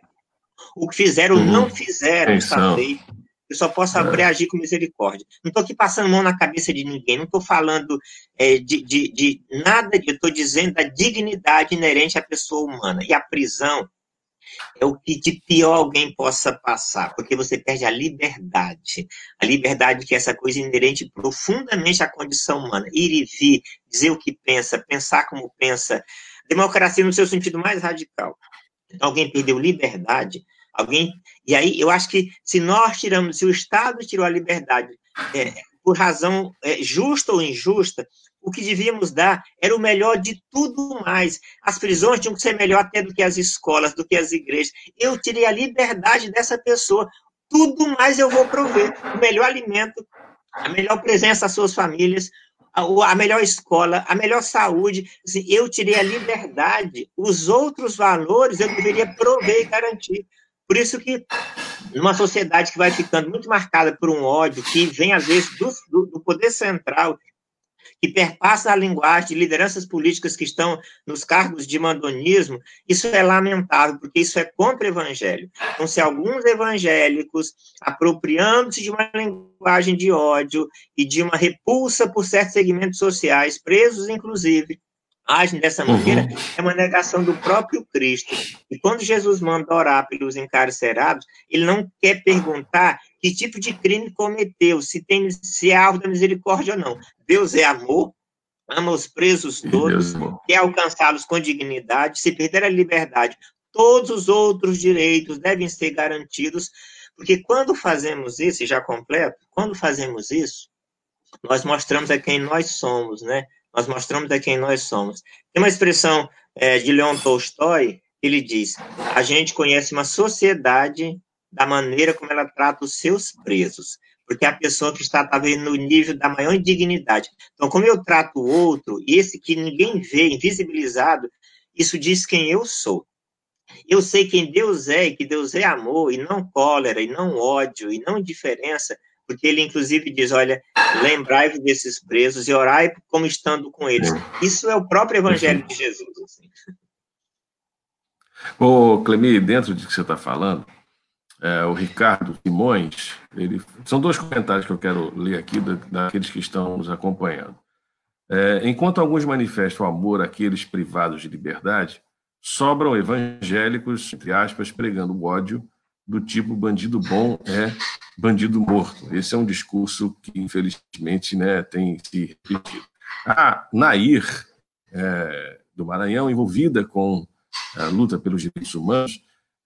O que fizeram, uhum. não fizeram, está feito. Eu só posso é. reagir com misericórdia. Não estou aqui passando mão na cabeça de ninguém, não estou falando é, de, de, de, nada, eu estou dizendo da dignidade inerente à pessoa humana. E a prisão é o que de pior alguém possa passar, porque você perde a liberdade. A liberdade que é essa coisa inerente profundamente à condição humana. Ir e vir, dizer o que pensa, pensar como pensa. Democracia no seu sentido mais radical. Alguém perdeu liberdade, Alguém. E aí, eu acho que se nós tiramos, se o Estado tirou a liberdade é, por razão é, justa ou injusta, o que devíamos dar era o melhor de tudo mais. As prisões tinham que ser melhor até do que as escolas, do que as igrejas. Eu tirei a liberdade dessa pessoa. Tudo mais eu vou prover. O melhor alimento, a melhor presença das suas famílias, a, melhor escola, a melhor saúde. Assim, eu tirei a liberdade, os outros valores eu deveria prover e garantir. Por isso que numa sociedade que vai ficando muito marcada por um ódio que vem, às vezes, do, do, do poder central, que perpassa a linguagem de lideranças políticas que estão nos cargos de mandonismo, isso é lamentável, porque isso é contra o evangelho. Então, se alguns evangélicos, apropriando-se de uma linguagem de ódio e de uma repulsa por certos segmentos sociais, presos inclusive, agem dessa maneira, uhum. é uma negação do próprio Cristo. E quando Jesus manda orar pelos encarcerados, ele não quer perguntar que tipo de crime cometeu, se, tem, se é alvo da misericórdia ou não. Deus é amor, ama os presos todos, quer alcançá-los com dignidade, se perder a liberdade, todos os outros direitos devem ser garantidos, porque quando fazemos isso, e já completo, quando fazemos isso, nós mostramos a quem nós somos, né? nós mostramos a quem nós somos. Tem uma expressão é, de Leon Tolstói, ele diz: a gente conhece uma sociedade da maneira como ela trata os seus presos, porque é a pessoa que está talvez no nível da maior indignidade. Então, como eu trato o outro, esse que ninguém vê, invisibilizado, isso diz quem eu sou. Eu sei quem Deus é, e que Deus é amor, e não cólera, e não ódio, e não indiferença, porque ele inclusive diz, olha, lembrai-vos desses presos e orai como estando com eles. Isso é o próprio evangelho de Jesus. Assim. Ô, Clemi, dentro de que você está falando, é, o Ricardo Simões, ele, são dois comentários que eu quero ler aqui da, daqueles que estão nos acompanhando. É, enquanto alguns manifestam amor àqueles privados de liberdade, sobram evangélicos, entre aspas, pregando o ódio do tipo bandido bom é bandido morto. Esse é um discurso que, infelizmente, né, tem se repetido. A Nair, é, do Maranhão, envolvida com a luta pelos direitos humanos,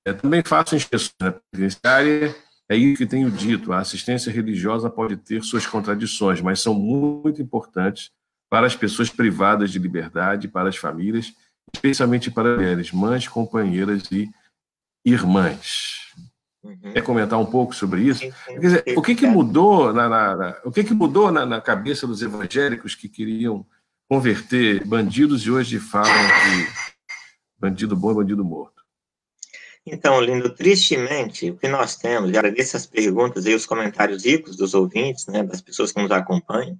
é, também faço inspeções na penitenciária, é isso que tenho dito, a assistência religiosa pode ter suas contradições, mas são muito importantes para as pessoas privadas de liberdade, para as famílias, especialmente para mulheres, mães, companheiras e irmãs. Uhum. Quer comentar um pouco sobre isso? Quer dizer, o que, que mudou na, na, na o que, que mudou na, na, cabeça dos evangélicos que queriam converter bandidos e hoje falam que bandido bom é bandido morto? Então, Lindo, tristemente, o que nós temos, e agradeço as perguntas e os comentários ricos dos ouvintes, né, das pessoas que nos acompanham,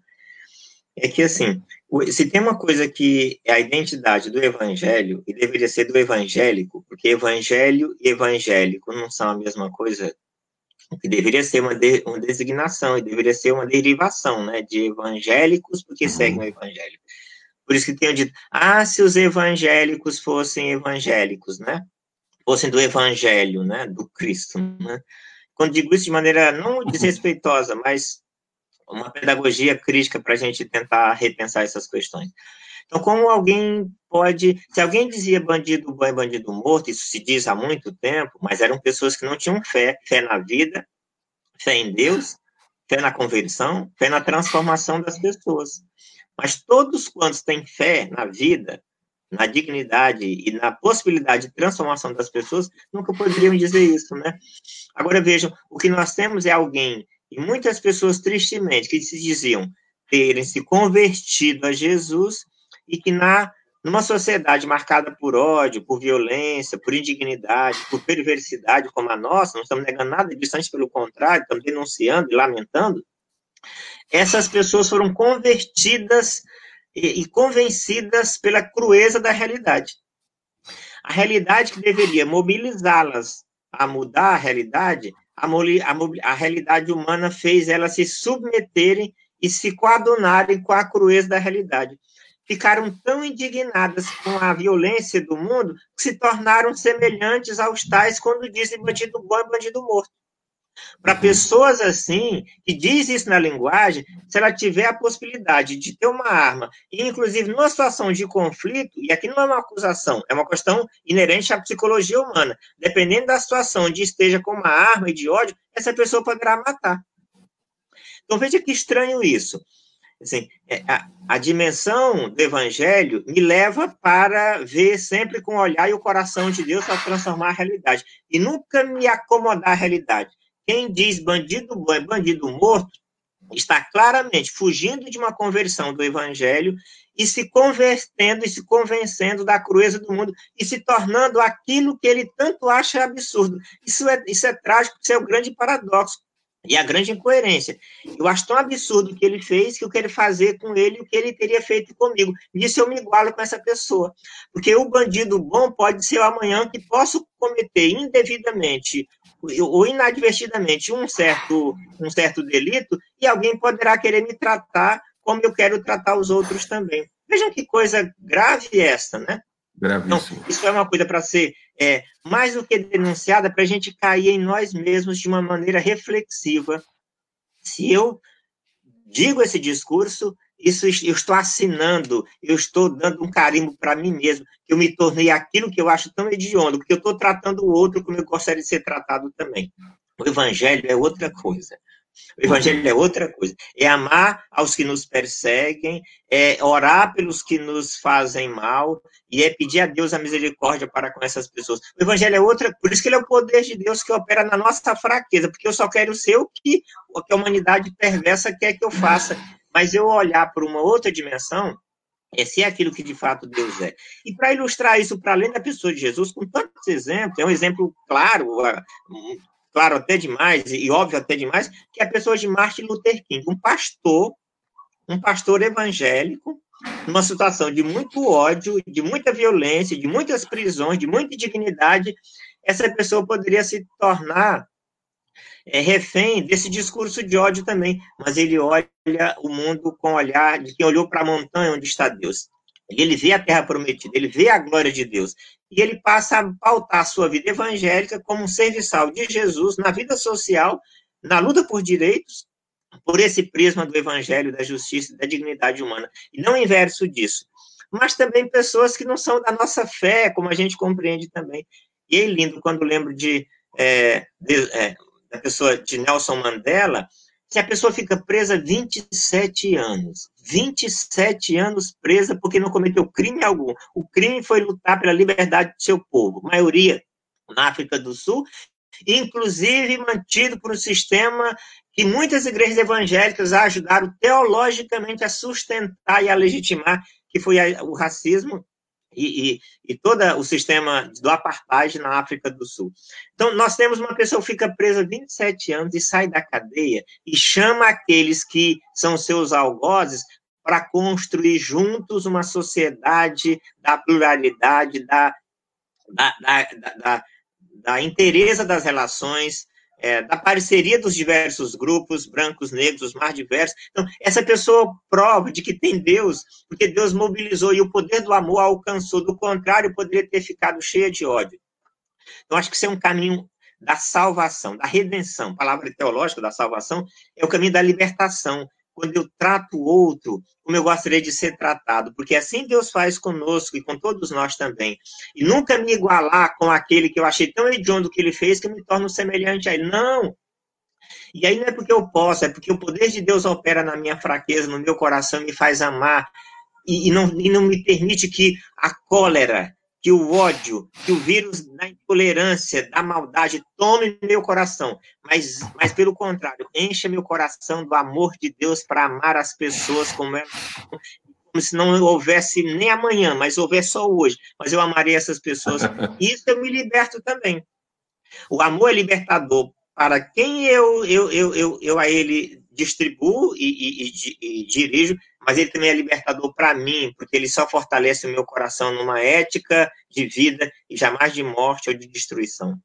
é que, assim, se tem uma coisa que é a identidade do evangelho, e deveria ser do evangélico, porque evangelho e evangélico não são a mesma coisa, que deveria ser uma, de, uma designação, e deveria ser uma derivação, né, de evangélicos, porque seguem o evangelho. Por isso que tenho dito, ah, se os evangélicos fossem evangélicos, né, fossem do evangelho, né, do Cristo, né, quando digo isso de maneira não desrespeitosa, mas uma pedagogia crítica para a gente tentar repensar essas questões. Então, como alguém pode. Se alguém dizia bandido bom e bandido morto, isso se diz há muito tempo, mas eram pessoas que não tinham fé, fé na vida, fé em Deus, fé na conversão, fé na transformação das pessoas. Mas todos quantos têm fé na vida, na dignidade e na possibilidade de transformação das pessoas, nunca poderiam dizer isso, né? Agora vejam, o que nós temos é alguém e muitas pessoas, tristemente, que se diziam terem se convertido a Jesus e que na numa sociedade marcada por ódio, por violência, por indignidade, por perversidade como a nossa, não estamos negando nada disso, antes pelo contrário, estamos denunciando e lamentando, essas pessoas foram convertidas e, e convencidas pela crueza da realidade. A realidade que deveria mobilizá-las a mudar a realidade a, a, a realidade humana fez elas se submeterem e se coadunarem com a crueza da realidade. Ficaram tão indignadas com a violência do mundo que se tornaram semelhantes aos tais quando dizem bandido bom e bandido morto. Para pessoas assim, que diz isso na linguagem, se ela tiver a possibilidade de ter uma arma, e inclusive numa situação de conflito, e aqui não é uma acusação, é uma questão inerente à psicologia humana, dependendo da situação de esteja com uma arma e de ódio, essa pessoa poderá matar. Então veja que estranho isso. Assim, é, a, a, dimensão do evangelho me leva para ver sempre com o olhar e o coração de Deus para transformar a realidade. E nunca me acomodar à realidade. Quem diz bandido bom é bandido morto, está claramente fugindo de uma conversão do evangelho e se convertendo e se convencendo da crueza do mundo e se tornando aquilo que ele tanto acha absurdo. Isso é, isso é trágico, isso é o grande paradoxo e a grande incoerência. Eu acho tão absurdo o que ele fez que eu quero fazer com ele o que ele teria feito comigo. Nisso eu me igualo com essa pessoa. Porque o bandido bom pode ser o amanhã que posso cometer indevidamente ou inadvertidamente um certo, um certo delito e alguém poderá querer me tratar como eu quero tratar os outros também. Vejam que coisa grave essa, né? Gravíssimo. Então, isso é uma coisa para ser é, mais do que denunciada, para a gente cair em nós mesmos de uma maneira reflexiva. Se eu digo esse discurso, isso eu estou assinando, eu estou dando um carimbo para mim mesmo, que eu me tornei aquilo que eu acho tão hediondo, porque eu estou tratando o outro como eu gostaria de ser tratado também. O evangelho é outra coisa. O evangelho é outra coisa. É amar aos que nos perseguem, é orar pelos que nos fazem mal e é pedir a Deus a misericórdia para com essas pessoas. O evangelho é outra, por isso que ele é o poder de Deus que opera na nossa fraqueza, porque eu só quero ser o que, o que a humanidade perversa quer que eu faça. Mas eu olhar para uma outra dimensão, é ser aquilo que de fato Deus é. E para ilustrar isso para além da pessoa de Jesus, com tantos exemplos, é um exemplo claro, claro até demais, e óbvio até demais, que é a pessoa de Martin Luther King, um pastor, um pastor evangélico, numa situação de muito ódio, de muita violência, de muitas prisões, de muita indignidade, essa pessoa poderia se tornar é, refém desse discurso de ódio também, mas ele olha o mundo com o olhar de quem olhou para a montanha onde está Deus. Ele vê a terra prometida, ele vê a glória de Deus. E ele passa a pautar a sua vida evangélica como um serviçal de Jesus na vida social, na luta por direitos, por esse prisma do evangelho, da justiça da dignidade humana. E não inverso disso. Mas também pessoas que não são da nossa fé, como a gente compreende também. E é lindo quando lembro de, é, de é, da pessoa de Nelson Mandela, que a pessoa fica presa 27 anos. 27 anos presa porque não cometeu crime algum. O crime foi lutar pela liberdade do seu povo. Maioria na África do Sul, inclusive mantido por um sistema que muitas igrejas evangélicas ajudaram teologicamente a sustentar e a legitimar, que foi o racismo e, e, e todo o sistema do apartheid na África do Sul. Então, nós temos uma pessoa que fica presa 27 anos e sai da cadeia e chama aqueles que são seus algozes para construir juntos uma sociedade da pluralidade, da, da, da, da, da interesse das relações, é, da parceria dos diversos grupos, brancos, negros, os mais diversos. Então, essa pessoa prova de que tem Deus, porque Deus mobilizou e o poder do amor alcançou. Do contrário, poderia ter ficado cheia de ódio. Então, acho que isso é um caminho da salvação, da redenção. A palavra teológica da salvação é o caminho da libertação, quando eu trato o outro como eu gostaria de ser tratado, porque assim Deus faz conosco e com todos nós também. E nunca me igualar com aquele que eu achei tão hediondo que ele fez que me torno semelhante a ele. Não! E aí não é porque eu posso, é porque o poder de Deus opera na minha fraqueza, no meu coração, me faz amar e, e não, e não me permite que a cólera, que o ódio, que o vírus da intolerância, da maldade tome meu coração, mas, mas pelo contrário, encha meu coração do amor de Deus para amar as pessoas como elas como se não houvesse nem amanhã, mas houvesse só hoje. Mas eu amarei essas pessoas. Isso eu me liberto também. O amor é libertador para quem eu, eu, eu, eu, eu a ele distribuo e, e, e, dirijo, mas ele também é libertador para mim, porque ele só fortalece o meu coração numa ética de vida e jamais de morte ou de destruição.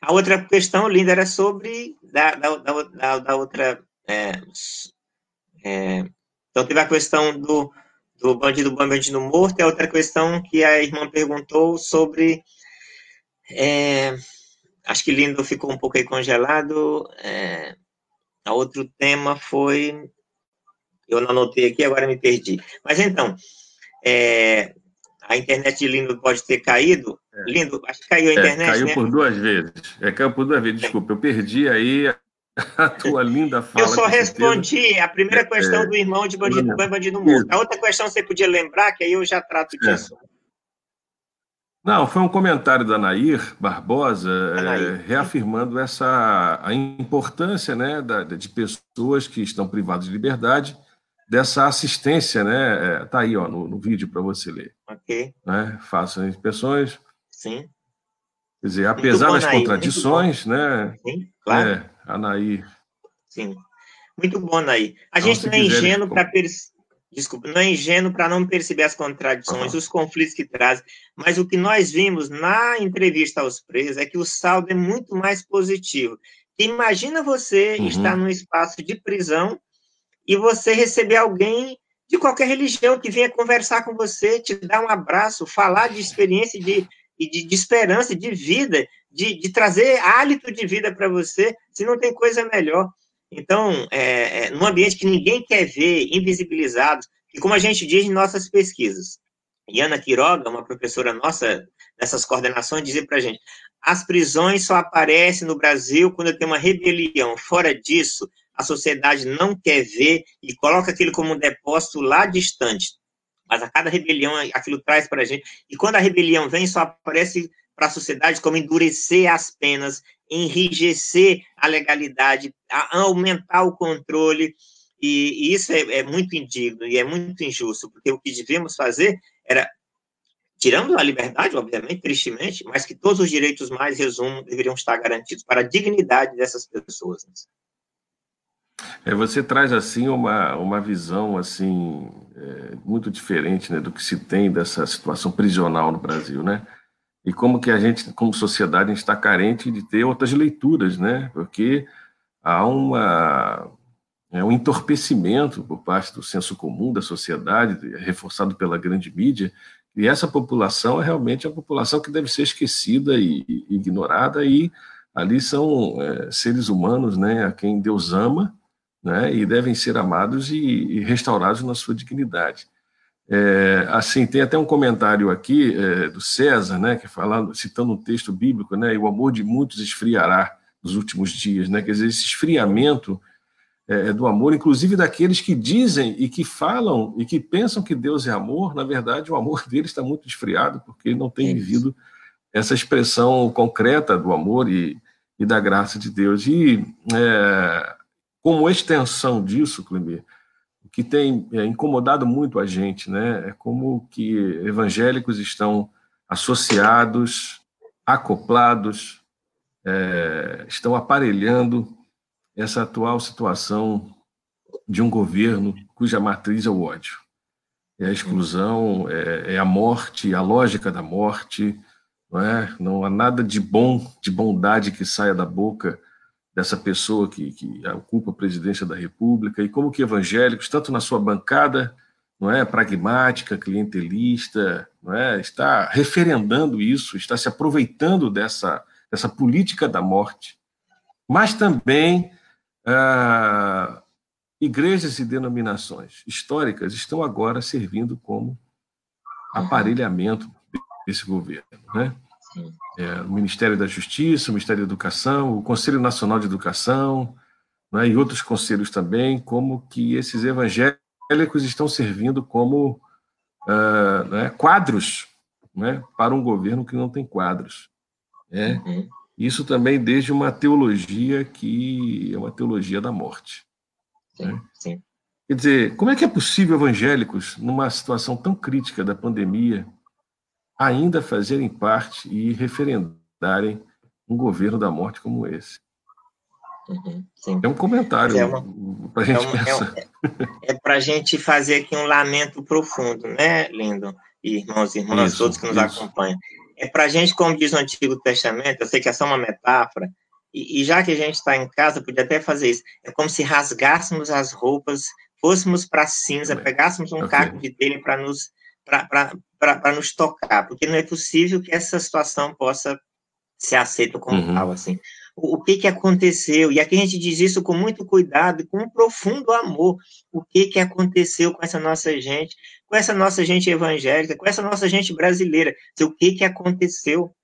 A outra questão, Linda, era sobre da, da, da, da outra. É, é, então, teve a questão do, do bandido bom bandido morto, e a outra questão que a irmã perguntou sobre. É, acho que Lindo ficou um pouco aí congelado. É, outro tema foi. Eu não anotei aqui, agora me perdi. Mas então, é, a internet de Lindo pode ter caído. É. Lindo, acho que caiu a é, internet. É, caiu né? por duas vezes. É, caiu por duas vezes, desculpa. Eu perdi aí a tua linda fala. Eu só respondi certeza. a primeira é, questão é, do irmão de bandido bom e bandido morto. A outra questão você podia lembrar, que aí eu já trato disso. Não, foi um comentário da Nair Barbosa é, reafirmando essa a importância né, da, de pessoas que estão privadas de liberdade dessa assistência, né? Está é, aí ó, no, no vídeo para você ler. Ok. Né? Façam inspeções. Sim. Quer dizer, apesar bom, das Nair, contradições, né? Sim, claro. É, a Nair. Sim. Muito bom, Nair. A então, gente não é ingênuo para perceber desculpa, não é ingênuo para não perceber as contradições, uhum. os conflitos que trazem, mas o que nós vimos na entrevista aos presos é que o saldo é muito mais positivo. Imagina você uhum. estar num espaço de prisão e você receber alguém de qualquer religião que venha conversar com você, te dar um abraço, falar de experiência de, de, de esperança, de vida, de, de trazer hálito de vida para você, se não tem coisa melhor. Então, é, é, num ambiente que ninguém quer ver, invisibilizado, e como a gente diz em nossas pesquisas, Ana Quiroga, uma professora nossa dessas coordenações, dizia para a gente: as prisões só aparecem no Brasil quando tem uma rebelião. Fora disso, a sociedade não quer ver e coloca aquilo como um depósito lá distante. Mas a cada rebelião, aquilo traz para a gente. E quando a rebelião vem, só aparece para a sociedade como endurecer as penas, enrijecer a legalidade, a aumentar o controle, e, e isso é, é, muito indigno e é muito injusto, porque o que devíamos fazer era, tirando a liberdade, obviamente, tristemente, mas que todos os direitos mais, resumo, deveriam estar garantidos para a dignidade dessas pessoas. É, você traz assim uma, uma visão assim é, muito diferente né, do que se tem dessa situação prisional no Brasil, né? E como que a gente, como sociedade, está carente de ter outras leituras, né? Porque há uma, é um entorpecimento por parte do senso comum da sociedade, reforçado pela grande mídia, e essa população é realmente a população que deve ser esquecida e, e ignorada, e ali são é, seres humanos, né, a quem Deus ama, né, e devem ser amados e, e restaurados na sua dignidade. É, assim, tem até um comentário aqui é, do César, né, que falando, citando um texto bíblico, né, o amor de muitos esfriará nos últimos dias, né, quer dizer, esse esfriamento é, é, do amor, inclusive daqueles que dizem e que falam e que pensam que Deus é amor, na verdade, o amor deles está muito esfriado, porque não tem vivido essa expressão concreta do amor e, e da graça de Deus. E é, como extensão disso, Clemir, que tem é, incomodado muito a gente, né? É como que evangélicos estão associados, acoplados, é, estão aparelhando essa atual situação de um governo cuja matriz é o ódio. É a exclusão, é, é a morte, a lógica da morte, não é? Não há nada de bom, de bondade que saia da boca dessa pessoa que, que ocupa a presidência da República e como que evangélicos, tanto na sua bancada, não é pragmática, clientelista, não é, está referendando isso, está se aproveitando dessa dessa política da morte, mas também ah, igrejas e denominações históricas estão agora servindo como aparelhamento desse governo, né? É, o Ministério da Justiça, o Ministério da Educação, o Conselho Nacional de Educação, né, e outros conselhos também, como que esses evangélicos estão servindo como uh, né, quadros né, para um governo que não tem quadros. Né? Uhum. Isso também desde uma teologia que é uma teologia da morte. Sim, né? sim. Quer dizer, como é que é possível evangélicos, numa situação tão crítica da pandemia, ainda fazerem parte e referendarem um governo da morte como esse. Uhum, é um comentário é para a gente é um, pensar. É, é para a gente fazer aqui um lamento profundo, né, Lindo? Irmãos e irmãs, isso, todos que nos isso. acompanham. É para a gente, como diz o Antigo Testamento, eu sei que é só uma metáfora, e, e já que a gente está em casa, podia até fazer isso. É como se rasgássemos as roupas, fôssemos para cinza, pegássemos um okay. caco de telha para nos para nos tocar, porque não é possível que essa situação possa ser aceita como uhum. tal, assim. O, o, que que aconteceu? E aqui a gente diz isso com muito cuidado e com um profundo amor. O que que aconteceu com essa nossa gente, com essa nossa gente evangélica, com essa nossa gente brasileira? O que que aconteceu?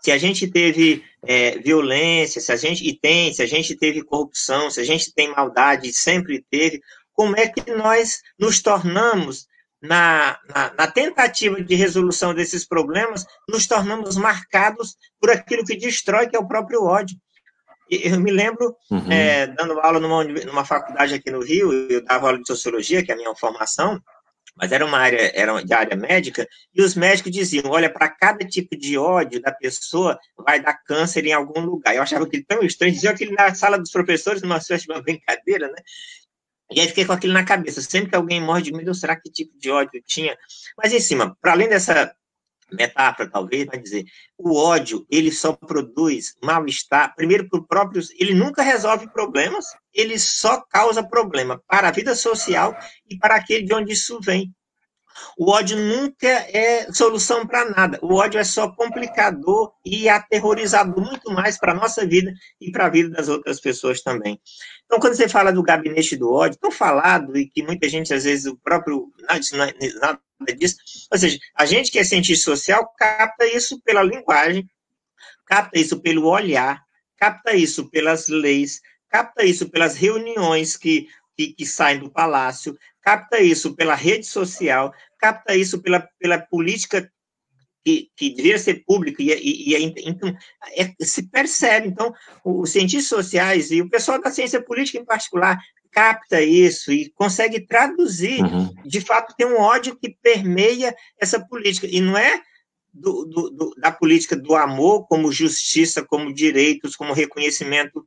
Se a gente teve é, violência, se a gente e tem, se a gente teve corrupção, se a gente tem maldade, sempre teve, como é que nós nos tornamos na, na, na, tentativa de resolução desses problemas, nos tornamos marcados por aquilo que destrói, que é o próprio ódio. Eu me lembro, uhum. é, dando aula numa, numa faculdade aqui no Rio, eu dava aula de sociologia, que é a minha formação, mas era uma área, era de área médica, e os médicos diziam, olha, para cada tipo de ódio da pessoa, vai dar câncer em algum lugar. Eu achava aquilo tão estranho, diziam aquilo na sala dos professores, numa de uma brincadeira, né? E aí fiquei com aquilo na cabeça, sempre que alguém morre de medo, será que tipo de ódio tinha? Mas em cima, para além dessa metáfora, talvez, vai dizer, o ódio, ele só produz mal-estar, primeiro por próprios, ele nunca resolve problemas, ele só causa problema para a vida social e para aquele de onde isso vem. O ódio nunca é solução para nada. O ódio é só complicador e aterrorizador muito mais para a nossa vida e para a vida das outras pessoas também. Então, quando você fala do gabinete do ódio, tão falado e que muita gente, às vezes, o próprio. É, nada disso. Ou seja, a gente que é cientista social capta isso pela linguagem, capta isso pelo olhar, capta isso pelas leis, capta isso pelas reuniões que, que, que saem do palácio, capta isso pela rede social, capta isso pela, pela política que, que deveria ser pública, e, e, e então, é, se percebe. Então, os cientistas sociais e o pessoal da ciência política em particular capta isso e consegue traduzir. Uhum. De fato, tem um ódio que permeia essa política. E não é do, do, do, da política do amor como justiça, como direitos, como reconhecimento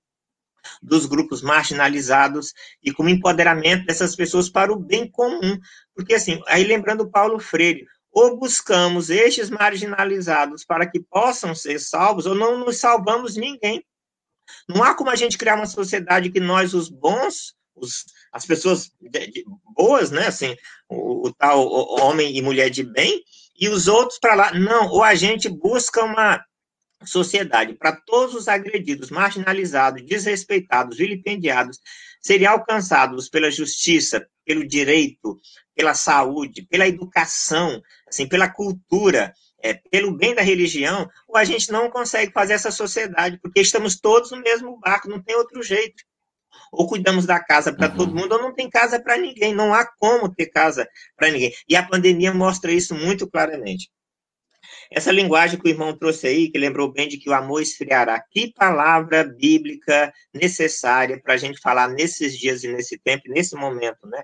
dos grupos marginalizados e como empoderamento dessas pessoas para o bem comum. Porque, assim, aí lembrando Paulo Freire, ou buscamos estes marginalizados para que possam ser salvos, ou não nos salvamos ninguém. Não há como a gente criar uma sociedade que nós, os bons, os, as pessoas de, de, boas, né, assim, o, o tal o homem e mulher de bem, e os outros para lá. Não, ou a gente busca uma sociedade para todos os agredidos, marginalizados, desrespeitados, vilipendiados, serem alcançados pela justiça, pelo direito, pela saúde, pela educação, assim, pela cultura, é, pelo bem da religião, ou a gente não consegue fazer essa sociedade, porque estamos todos no mesmo barco, não tem outro jeito. Ou cuidamos da casa para uhum. todo mundo, ou não tem casa para ninguém, não há como ter casa para ninguém. E a pandemia mostra isso muito claramente. Essa linguagem que o irmão trouxe aí, que lembrou bem de que o amor esfriará, que palavra bíblica necessária para a gente falar nesses dias e nesse tempo, nesse momento, né?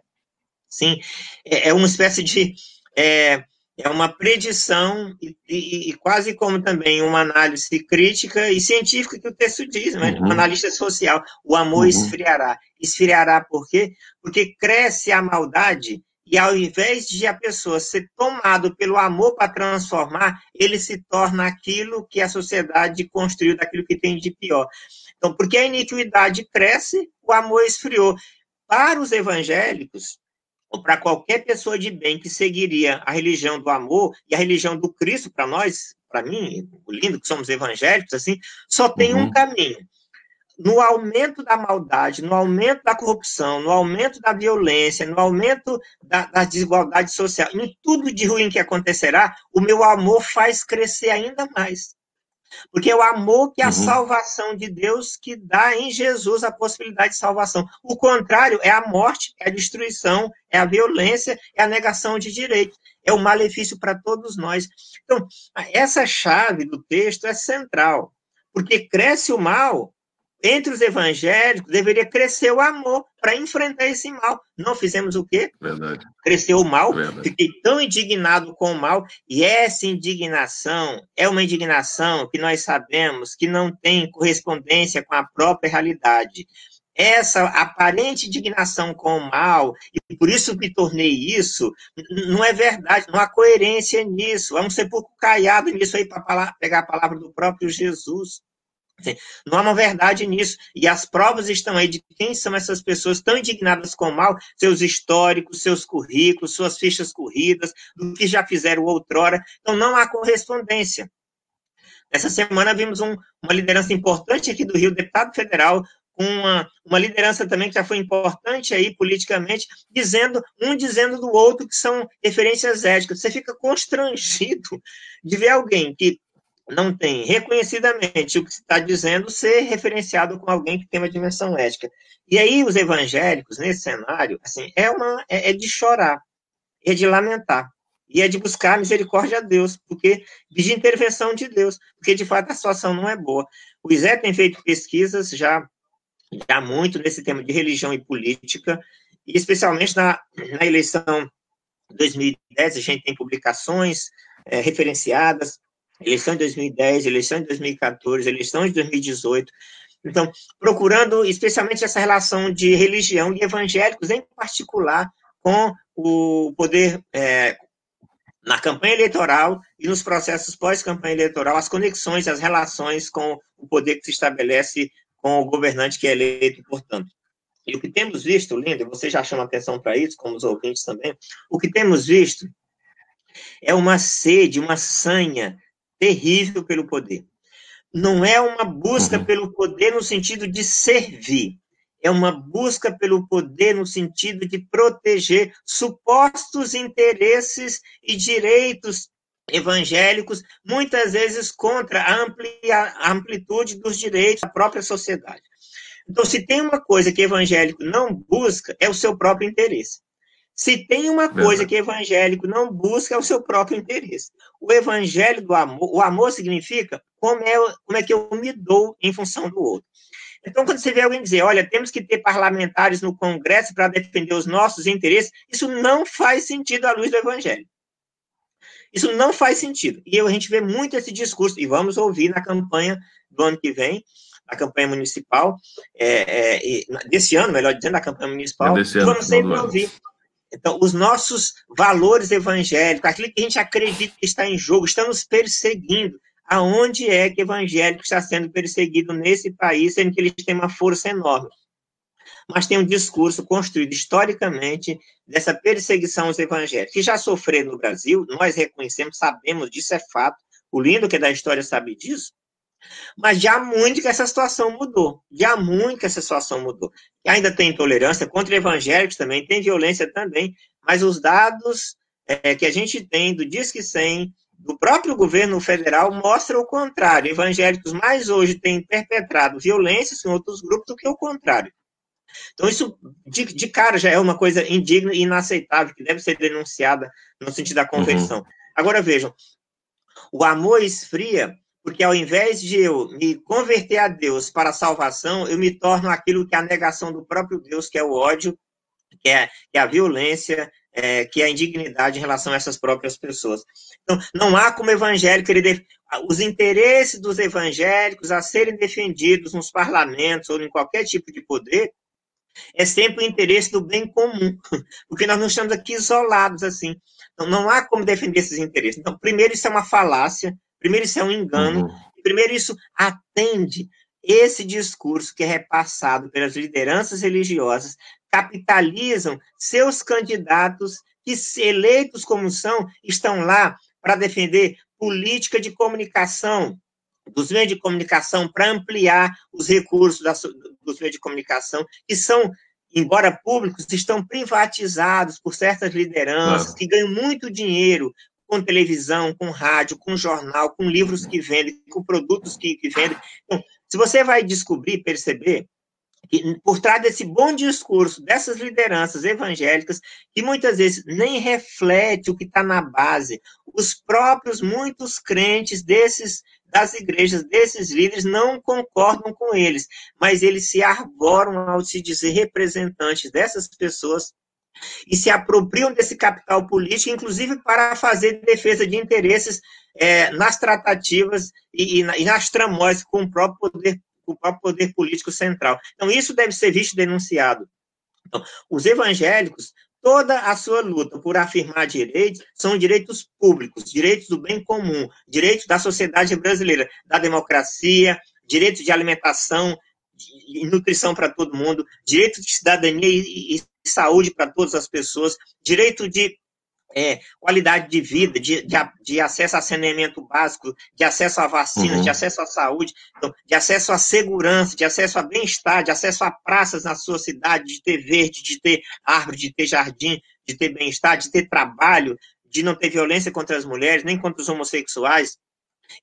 Sim, é, é uma espécie de. É, é uma predição e, e, e, quase como também uma análise crítica e científica que o texto diz, né? Uhum. Um analista social, o amor uhum. esfriará. Esfriará por quê? Porque cresce a maldade e ao invés de a pessoa ser tomado pelo amor para transformar, ele se torna aquilo que a sociedade construiu, daquilo que tem de pior. Então, porque a iniquidade cresce, o amor esfriou. Para os evangélicos, ou para qualquer pessoa de bem que seguiria a religião do amor e a religião do Cristo, para nós, para mim, o lindo que somos evangélicos, assim, só tem uhum. um caminho no aumento da maldade, no aumento da corrupção, no aumento da violência, no aumento da, da, desigualdade social, em tudo de ruim que acontecerá, o meu amor faz crescer ainda mais. Porque é o amor que é a uhum. salvação de Deus que dá em Jesus a possibilidade de salvação. O contrário é a morte, é a destruição, é a violência, é a negação de direitos. É o malefício para todos nós. Então, essa chave do texto é central. Porque cresce o mal entre os evangélicos deveria crescer o amor para enfrentar esse mal. Não fizemos o quê? Verdade. Cresceu o mal, Verdade. fiquei tão indignado com o mal, e essa indignação é uma indignação que nós sabemos que não tem correspondência com a própria realidade. Essa aparente indignação com o mal, e por isso me tornei isso, não é verdade, não há coerência nisso. Vamos ser pouco caiado nisso aí para pegar a palavra do próprio Jesus. Não há uma verdade nisso. E as provas estão aí de quem são essas pessoas tão indignadas com o mal, seus históricos, seus currículos, suas fichas corridas, do que já fizeram outrora. Então, não há correspondência. Essa semana vimos um, uma liderança importante aqui do Rio, deputado federal, com uma, uma liderança também que já foi importante aí politicamente, dizendo, um dizendo do outro que são referências éticas. Você fica constrangido de ver alguém que não tem reconhecidamente o que está dizendo ser referenciado com alguém que tem uma dimensão ética. E aí os evangélicos, nesse cenário, assim, é, uma, é, é de chorar. é de lamentar e é de buscar misericórdia a Deus, porque de intervenção de Deus, porque de fato a situação não é boa. O Isé tem feito pesquisas já já muito nesse tema de religião e política, e especialmente na, na eleição 2010, a gente tem publicações é, referenciadas, eleição de 2010, eleição de 2014, eleição de 2018. Então, procurando especialmente essa relação de religião e evangélicos, em particular, com o poder, é, na campanha eleitoral e nos processos pós-campanha eleitoral, as conexões, as relações com o poder que se estabelece com o governante que é eleito, portanto. E o que temos visto, Linda, você já chama atenção para isso, como os ouvintes também, o que temos visto é uma sede, uma sanha terrível pelo poder. Não é uma busca uhum. pelo poder no sentido de servir, é uma busca pelo poder no sentido de proteger supostos interesses e direitos evangélicos, muitas vezes contra a, amplia, a amplitude dos direitos da própria sociedade. Então, se tem uma coisa que evangélico não busca, é o seu próprio interesse. Se tem uma coisa que evangélico não busca, é o seu próprio interesse. O evangelho do amor, o amor significa como é, como é que eu me dou em função do outro. Então, quando você vê alguém dizer, olha, temos que ter parlamentares no Congresso para defender os nossos interesses, isso não faz sentido à luz do Evangelho. Isso não faz sentido. E a gente vê muito esse discurso, e vamos ouvir na campanha do ano que vem, a campanha municipal, é, é, desse ano, melhor dizendo, a campanha municipal, é ano, vamos sempre ouvir. Então, os nossos valores evangélicos, aquilo que a gente acredita que está em jogo, estão nos perseguindo. Aonde é que evangélico está sendo perseguido nesse país, sendo que eles têm uma força enorme? Mas tem um discurso construído historicamente dessa perseguição aos evangélicos, que já sofreram no Brasil, nós reconhecemos, sabemos disso, é fato. O lindo que é da história sabe disso. Mas já muito que essa situação mudou. Já muito que essa situação mudou. E ainda tem intolerância contra evangélicos também, tem violência também, mas os dados é, que a gente tem do Disque 100, do próprio governo federal, mostram o contrário. Evangélicos mais hoje têm perpetrado violências em outros grupos do que o contrário. Então, isso de, de cara já é uma coisa indigna e inaceitável, que deve ser denunciada no sentido da conversão. Uhum. Agora, vejam, o amor esfria porque ao invés de eu me converter a Deus para a salvação, eu me torno aquilo que é a negação do próprio Deus, que é o ódio, que é, que é a violência, é, que é a indignidade em relação a essas próprias pessoas. Então, não há como evangélico querer os interesses dos evangélicos a serem defendidos nos parlamentos ou em qualquer tipo de poder, é sempre o interesse do bem comum, porque nós não estamos aqui isolados assim. Então, não há como defender esses interesses. Então, primeiro, isso é uma falácia, Primeiro, isso é um engano. Uhum. Primeiro, isso atende esse discurso que é repassado pelas lideranças religiosas, capitalizam seus candidatos que, eleitos como são, estão lá para defender política de comunicação, dos meios de comunicação, para ampliar os recursos dos meios de comunicação, que são, embora públicos, estão privatizados por certas lideranças que ganham muito dinheiro com televisão, com rádio, com jornal, com livros que vendem, com produtos que, que vendem. Então, se você vai descobrir, perceber, que por trás desse bom discurso dessas lideranças evangélicas, que muitas vezes nem reflete o que está na base, os próprios muitos crentes desses das igrejas desses líderes não concordam com eles, mas eles se arvoram ao se dizer representantes dessas pessoas e se apropriam desse capital político, inclusive para fazer defesa de interesses é, nas tratativas e, e, nas tramóias com o próprio poder, com o próprio poder político central. Então, isso deve ser visto e denunciado. Então, os evangélicos, toda a sua luta por afirmar direitos são direitos públicos, direitos do bem comum, direitos da sociedade brasileira, da democracia, direitos de alimentação e nutrição para todo mundo, direito de cidadania e, e saúde para todas as pessoas, direito de é, qualidade de vida, de, de, de, acesso a saneamento básico, de acesso a vacinas, uhum. de acesso à saúde, então, de acesso à segurança, de acesso a bem-estar, de acesso a praças na sua cidade, de ter verde, de ter árvore, de ter jardim, de ter bem-estar, de ter trabalho, de não ter violência contra as mulheres, nem contra os homossexuais,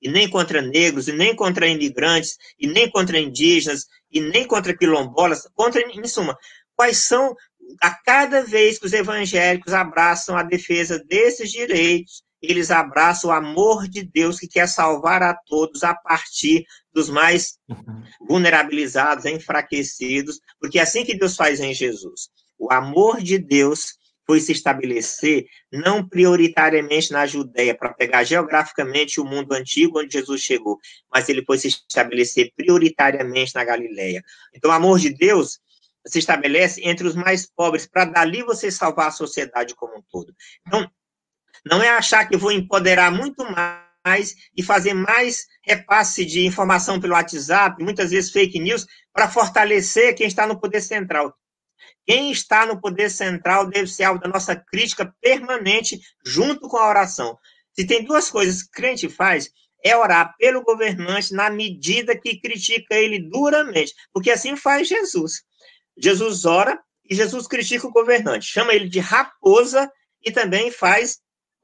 e nem contra negros, e nem contra imigrantes, e nem contra indígenas, e nem contra quilombolas, contra, em suma, quais são a cada vez que os evangélicos abraçam a defesa desses direitos, eles abraçam o amor de Deus que quer salvar a todos a partir dos mais uhum. vulnerabilizados, enfraquecidos, porque é assim que Deus faz em Jesus. O amor de Deus foi se estabelecer não prioritariamente na Judéia, para pegar geograficamente o mundo antigo onde Jesus chegou, mas ele foi se estabelecer prioritariamente na Galileia. Então, o amor de Deus se estabelece entre os mais pobres, para dali você salvar a sociedade como um todo. Então, não é achar que vou empoderar muito mais e fazer mais repasse de informação pelo WhatsApp, muitas vezes fake news, para fortalecer quem está no poder central. Quem está no poder central deve ser alvo da nossa crítica permanente, junto com a oração. Se tem duas coisas que crente faz, é orar pelo governante na medida que critica ele duramente, porque assim faz Jesus. Jesus ora e Jesus critica o governante, chama ele de raposa e também faz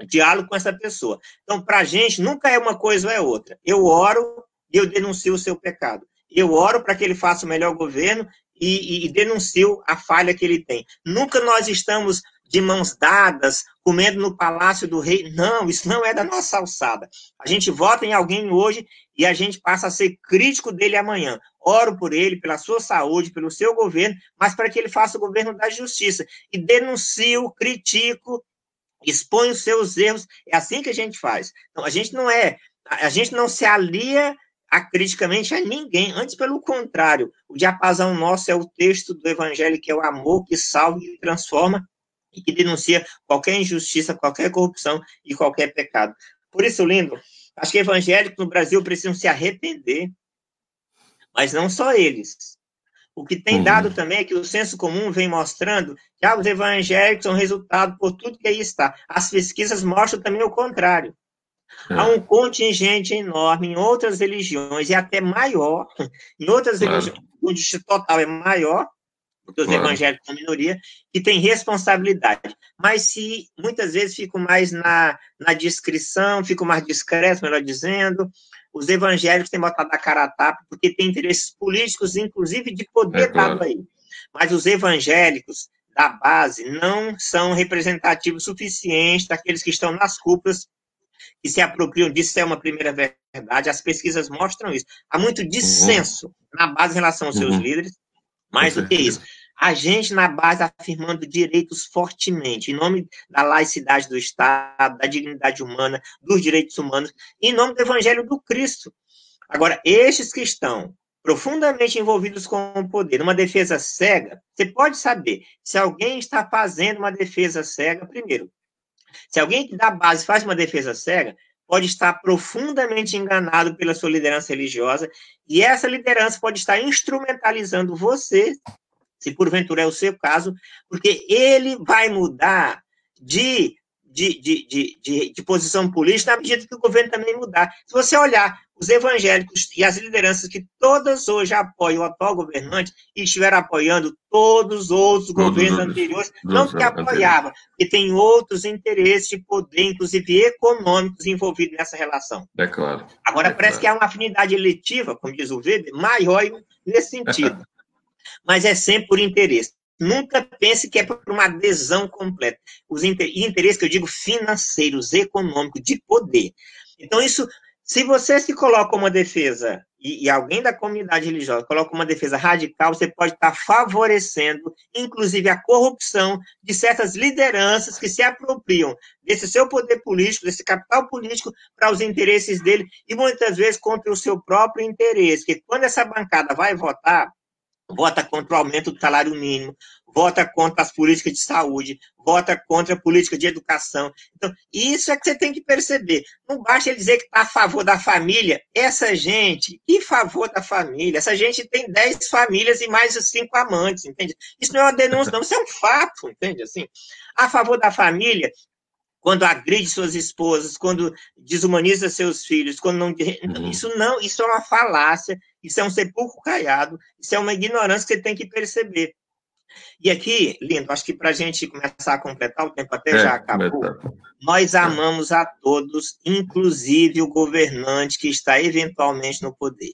diálogo com essa pessoa. Então, para a gente, nunca é uma coisa ou é outra. Eu oro e eu denuncio o seu pecado. Eu oro para que ele faça o melhor governo e, e, e denuncio a falha que ele tem. Nunca nós estamos de mãos dadas, comendo no palácio do rei. Não, isso não é da nossa alçada. A gente vota em alguém hoje e a gente passa a ser crítico dele amanhã. Oro por ele, pela sua saúde, pelo seu governo, mas para que ele faça o governo da justiça. E denuncio, critico expõe os seus erros, é assim que a gente faz. Então, a gente não é, a gente não se alia acriticamente a ninguém, antes pelo contrário, o diapasão nosso é o texto do evangelho, que é o amor que salva e transforma e que denuncia qualquer injustiça, qualquer corrupção e qualquer pecado. Por isso, lindo, acho que evangélicos no Brasil precisam se arrepender, mas não só eles. O que tem uhum. dado também é que o senso comum vem mostrando que ah, os evangélicos são resultado por tudo que aí está. As pesquisas mostram também o contrário. É. Há um contingente enorme em outras religiões, e até maior, em outras claro. religiões, onde o total é maior, porque os claro. evangélicos são minoria, que tem responsabilidade. Mas se muitas vezes ficam mais na, na descrição, ficam mais discretos, melhor dizendo, os evangélicos têm botado a cara a tapa, porque tem interesses políticos, inclusive de poder é, claro. dado aí. Mas os evangélicos da base não são representativos suficientes daqueles que estão nas cúpulas que se apropriam disso, é uma primeira verdade. As pesquisas mostram isso. Há muito dissenso uhum. na base em relação aos seus uhum. líderes, mais do que isso a gente na base afirmando direitos fortemente, em nome da laicidade do Estado, da dignidade humana, dos direitos humanos, em nome do Evangelho do Cristo. Agora, estes que estão profundamente envolvidos com o poder, uma defesa cega, você pode saber se alguém está fazendo uma defesa cega, primeiro, se alguém da base faz uma defesa cega, pode estar profundamente enganado pela sua liderança religiosa, e essa liderança pode estar instrumentalizando você se porventura é o seu caso, porque ele vai mudar de, de, de, de, de, de posição política na medida que o governo também mudar. Se você olhar os evangélicos e as lideranças que todas hoje apoiam o atual governante e estiveram apoiando todos os outros todos governos os, anteriores, não que apoiavam, porque tem outros interesses de poder, inclusive econômicos, envolvidos nessa relação. É claro. Agora, é parece claro. que há uma afinidade eletiva, como diz o Weber, maior nesse sentido. mas é sempre por interesse. Nunca pense que é por uma adesão completa. Os interesses que eu digo financeiros, econômicos, de poder. Então, isso, se você se coloca uma defesa, e, e, alguém da comunidade religiosa coloca uma defesa radical, você pode estar favorecendo, inclusive, a corrupção de certas lideranças que se apropriam desse seu poder político, desse capital político, para os interesses dele, e muitas vezes contra o seu próprio interesse. Porque quando essa bancada vai votar, vota contra o aumento do salário mínimo, vota contra as políticas de saúde, vota contra a política de educação. Então, isso é que você tem que perceber. Não basta ele dizer que está a favor da família. Essa gente, que favor da família? Essa gente tem 10 famílias e mais cinco amantes, entende? Isso não é uma denúncia, não, isso é um fato, entende? Assim, a favor da família, quando agride suas esposas, quando desumaniza seus filhos, quando não. Uhum. Isso não, isso é uma falácia, isso é um sepulcro caiado, isso é uma ignorância que você tem que perceber. E aqui, lindo, acho que para a gente começar a completar, o tempo até é, já acabou. Nós é. amamos a todos, inclusive o governante que está eventualmente no poder.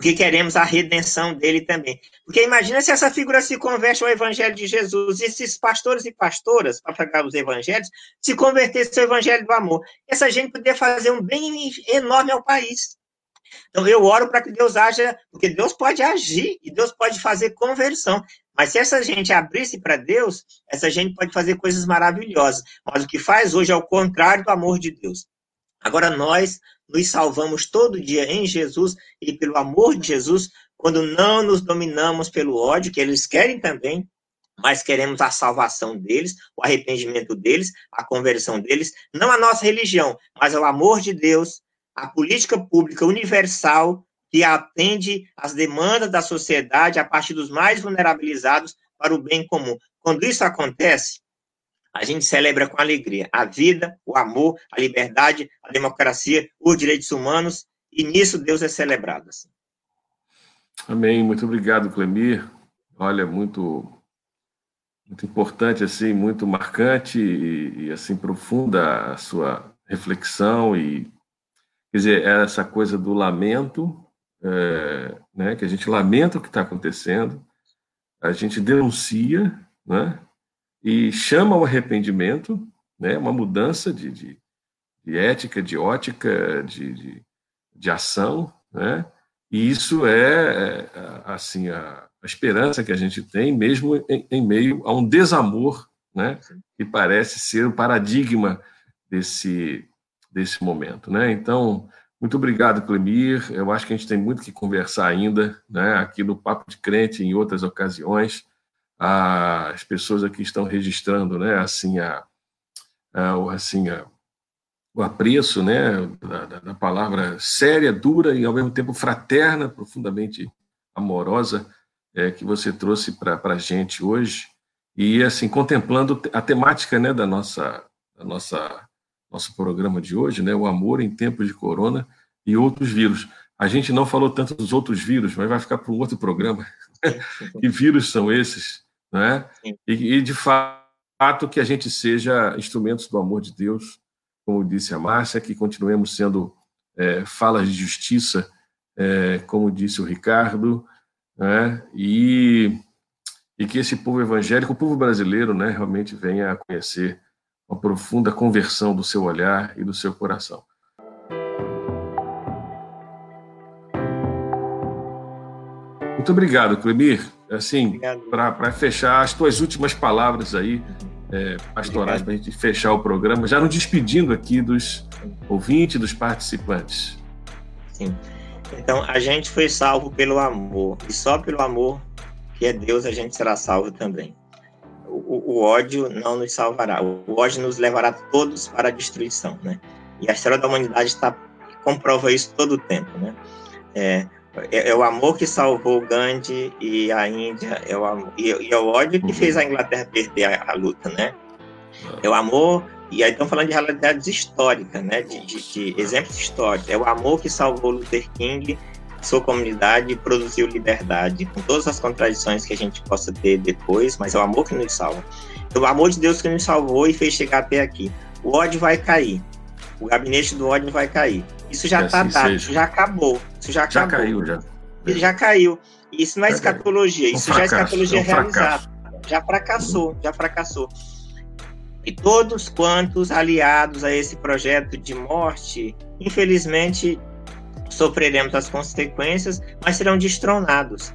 Porque queremos a redenção dele também. Porque imagina se essa figura se converte ao evangelho de Jesus, e esses pastores e pastoras, para pregar os evangelhos, se convertessem ao evangelho do amor. Essa gente poderia fazer um bem enorme ao país. Então, eu oro para que Deus haja, porque Deus pode agir e Deus pode fazer conversão. Mas se essa gente abrisse para Deus, essa gente pode fazer coisas maravilhosas. Mas o que faz hoje é o contrário do amor de Deus. Agora nós nos salvamos todo dia em Jesus e pelo amor de Jesus, quando não nos dominamos pelo ódio, que eles querem também, mas queremos a salvação deles, o arrependimento deles, a conversão deles, não a nossa religião, mas o amor de Deus, a política pública universal que atende às demandas da sociedade a partir dos mais vulnerabilizados para o bem comum. Quando isso acontece, a gente celebra com alegria a vida, o amor, a liberdade, a democracia, os direitos humanos, e nisso Deus é celebrado. Assim. Amém. Muito obrigado, Clemir. Olha, muito muito importante assim, muito marcante e, e assim profunda a sua reflexão e quer dizer é essa coisa do lamento, é, né? Que a gente lamenta o que está acontecendo, a gente denuncia, né? E chama ao arrependimento, né, uma mudança de, de, de ética, de ótica, de, de, de, ação, né, e isso é, é assim a, a, esperança que a gente tem, mesmo em, em meio a um desamor, né, que parece ser o paradigma desse desse momento, né? Então, muito obrigado, Clemir. Eu acho que a gente tem muito que conversar ainda, né? Aqui no Papo de Crente, em outras ocasiões as pessoas aqui estão registrando, né, assim a, a assim a, o apreço, né, da, da, palavra séria, dura e ao mesmo tempo fraterna, profundamente amorosa é, que você trouxe para a gente hoje e assim contemplando a temática, né, da nossa da nossa nosso programa de hoje, né, o amor em tempos de corona e outros vírus. A gente não falou tanto dos outros vírus, mas vai ficar para um outro programa. que vírus são esses? Né? E, e, de fato que a gente seja instrumentos do amor de Deus, como disse a Márcia, que continuemos sendo é, falas de justiça, é, como disse o Ricardo, né? e, e que esse povo evangélico, o povo brasileiro, né, realmente venha a conhecer uma profunda conversão do seu olhar e do seu coração. Muito obrigado, Clemir. Assim, para fechar, as tuas últimas palavras aí, é, pastorais, para a gente fechar o programa, já nos despedindo aqui dos ouvintes, dos participantes. Sim. Então, a gente foi salvo pelo amor, e só pelo amor, que é Deus, a gente será salvo também. O, o, ódio não nos salvará, o ódio nos levará todos para a destruição, né? E a história da humanidade está comprova isso todo o tempo, né? É, é, é, o amor que salvou Gandhi e a Índia, é o amor, e, e é o ódio que uhum. fez a Inglaterra perder a, a, luta, né? É o amor, e aí estão falando de realidades históricas, né? De, de, de, exemplos históricos. É o amor que salvou Luther King, sua comunidade, e produziu liberdade, com todas as contradições que a gente possa ter depois, mas é o amor que nos salva. É o amor de Deus que nos salvou e fez chegar até aqui. O ódio vai cair. O gabinete do ódio vai cair. Isso já está assim dado, já acabou. Isso já, já acabou. caiu, já. Já caiu. Isso não é escatologia, isso já é escatologia é um realizada. Já fracassou, já fracassou. E todos quantos aliados a esse projeto de morte, infelizmente, sofreremos as consequências, mas serão destronados.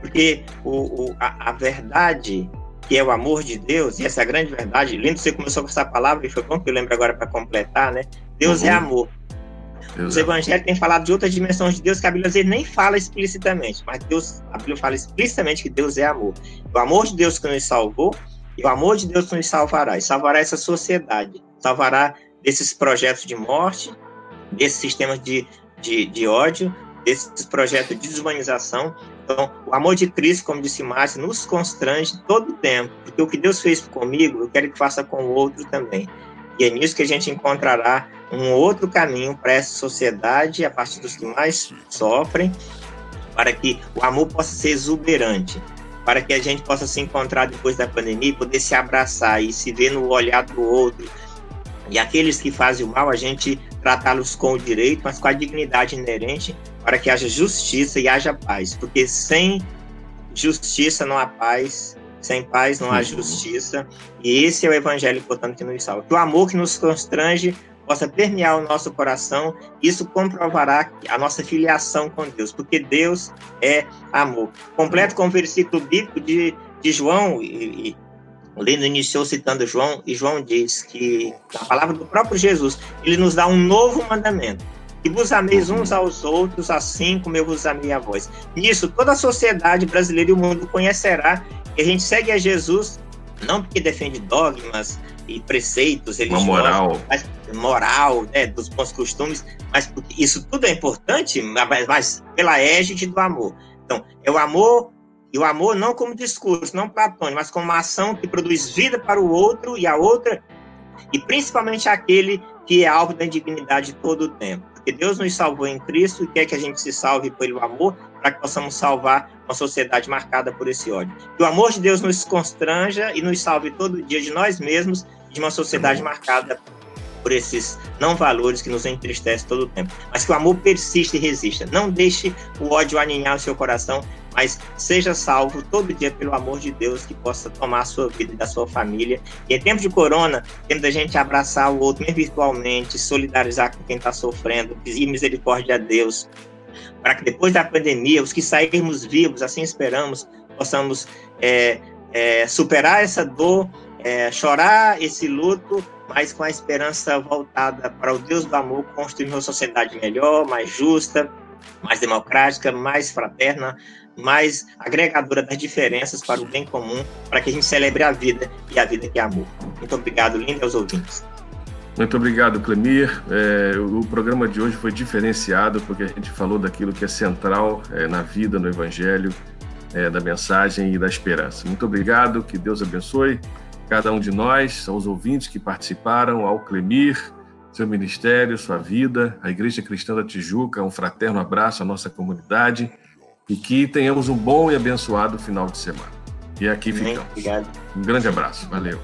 Porque o, o a, a, verdade, que é o amor de Deus, e essa grande verdade, lindo você começou com essa palavra, e foi bom que eu lembro agora para completar, né? Deus é uhum. é amor. Os evangelhos têm falado de outras dimensões de Deus que a Bíblia às vezes nem fala explicitamente, mas Deus, a Bíblia fala explicitamente que Deus é amor. O amor de Deus que nos salvou e o amor de Deus que nos salvará. E salvará essa sociedade, salvará desses projetos de morte, desses sistemas de, de, de ódio, desses projetos de desumanização. Então, o amor de Cristo, como disse Márcio, nos constrange todo o tempo, porque o que Deus fez comigo, eu quero que faça com o outro também. E é nisso que a gente encontrará um outro caminho para essa sociedade, a partir dos que mais sofrem, para que o amor possa ser exuberante, para que a gente possa se encontrar depois da pandemia, poder se abraçar e se ver no olhar do outro. E aqueles que fazem o mal, a gente tratá-los com o direito, mas com a dignidade inerente para que haja justiça e haja paz, porque sem justiça não há paz, sem paz não há uhum. justiça, e esse é o evangelho, portanto, que nos salva. Que o amor que nos constrange possa permear o nosso coração, isso comprovará a nossa filiação com Deus, porque Deus é amor. Completo com o versículo bíblico de, de João, e, e o Lino iniciou citando João, e João diz que, a palavra do próprio Jesus, ele nos dá um novo mandamento e vos ameis uns aos outros, assim como eu vos amei a vós. Nisso, toda a sociedade brasileira e o mundo conhecerá que a gente segue a Jesus, não porque defende dogmas e preceitos religiosos, Uma moral, mas moral, né, dos bons costumes, mas porque isso tudo é importante, mas, mas pela égide do amor. Então, é o amor e o amor não como discurso, não platônico, mas como uma ação que produz vida para o outro e a outra, e principalmente aquele que é alvo da indignidade todo o tempo porque Deus nos salvou em Cristo e quer que a gente se salve pelo amor para que possamos salvar uma sociedade marcada por esse ódio. Que o amor de Deus nos constranja e nos salve todo dia de nós mesmos e de uma sociedade marcada por esses não valores que nos entristecem todo o tempo. Mas que o amor persista e resista. Não deixe o ódio aninhar o seu coração, mas seja salvo todo dia pelo amor de Deus que possa tomar a sua vida e da sua família. E em tempo de corona, tendo a gente abraçar o outro virtualmente, solidarizar com quem está sofrendo, pedir misericórdia a Deus, para que depois da pandemia, os que sairmos vivos, assim esperamos, possamos é, é, superar essa dor, é, chorar esse luto, mas com a esperança voltada para o Deus do amor, construir uma sociedade melhor, mais justa, mais democrática, mais fraterna, mais agregadora das diferenças para o bem comum, para que a gente celebre a vida e a vida que é amor. Muito obrigado, Linda, aos ouvintes. Muito obrigado, Clemir. É, o programa de hoje foi diferenciado porque a gente falou daquilo que é central é, na vida, no Evangelho, é, da mensagem e da esperança. Muito obrigado, que Deus abençoe cada um de nós, aos ouvintes que participaram, ao Clemir, seu ministério, sua vida, a Igreja Cristã da Tijuca, um fraterno abraço à nossa comunidade e que tenhamos um bom e abençoado final de semana. E aqui ficamos. Obrigado. Um grande abraço. Valeu.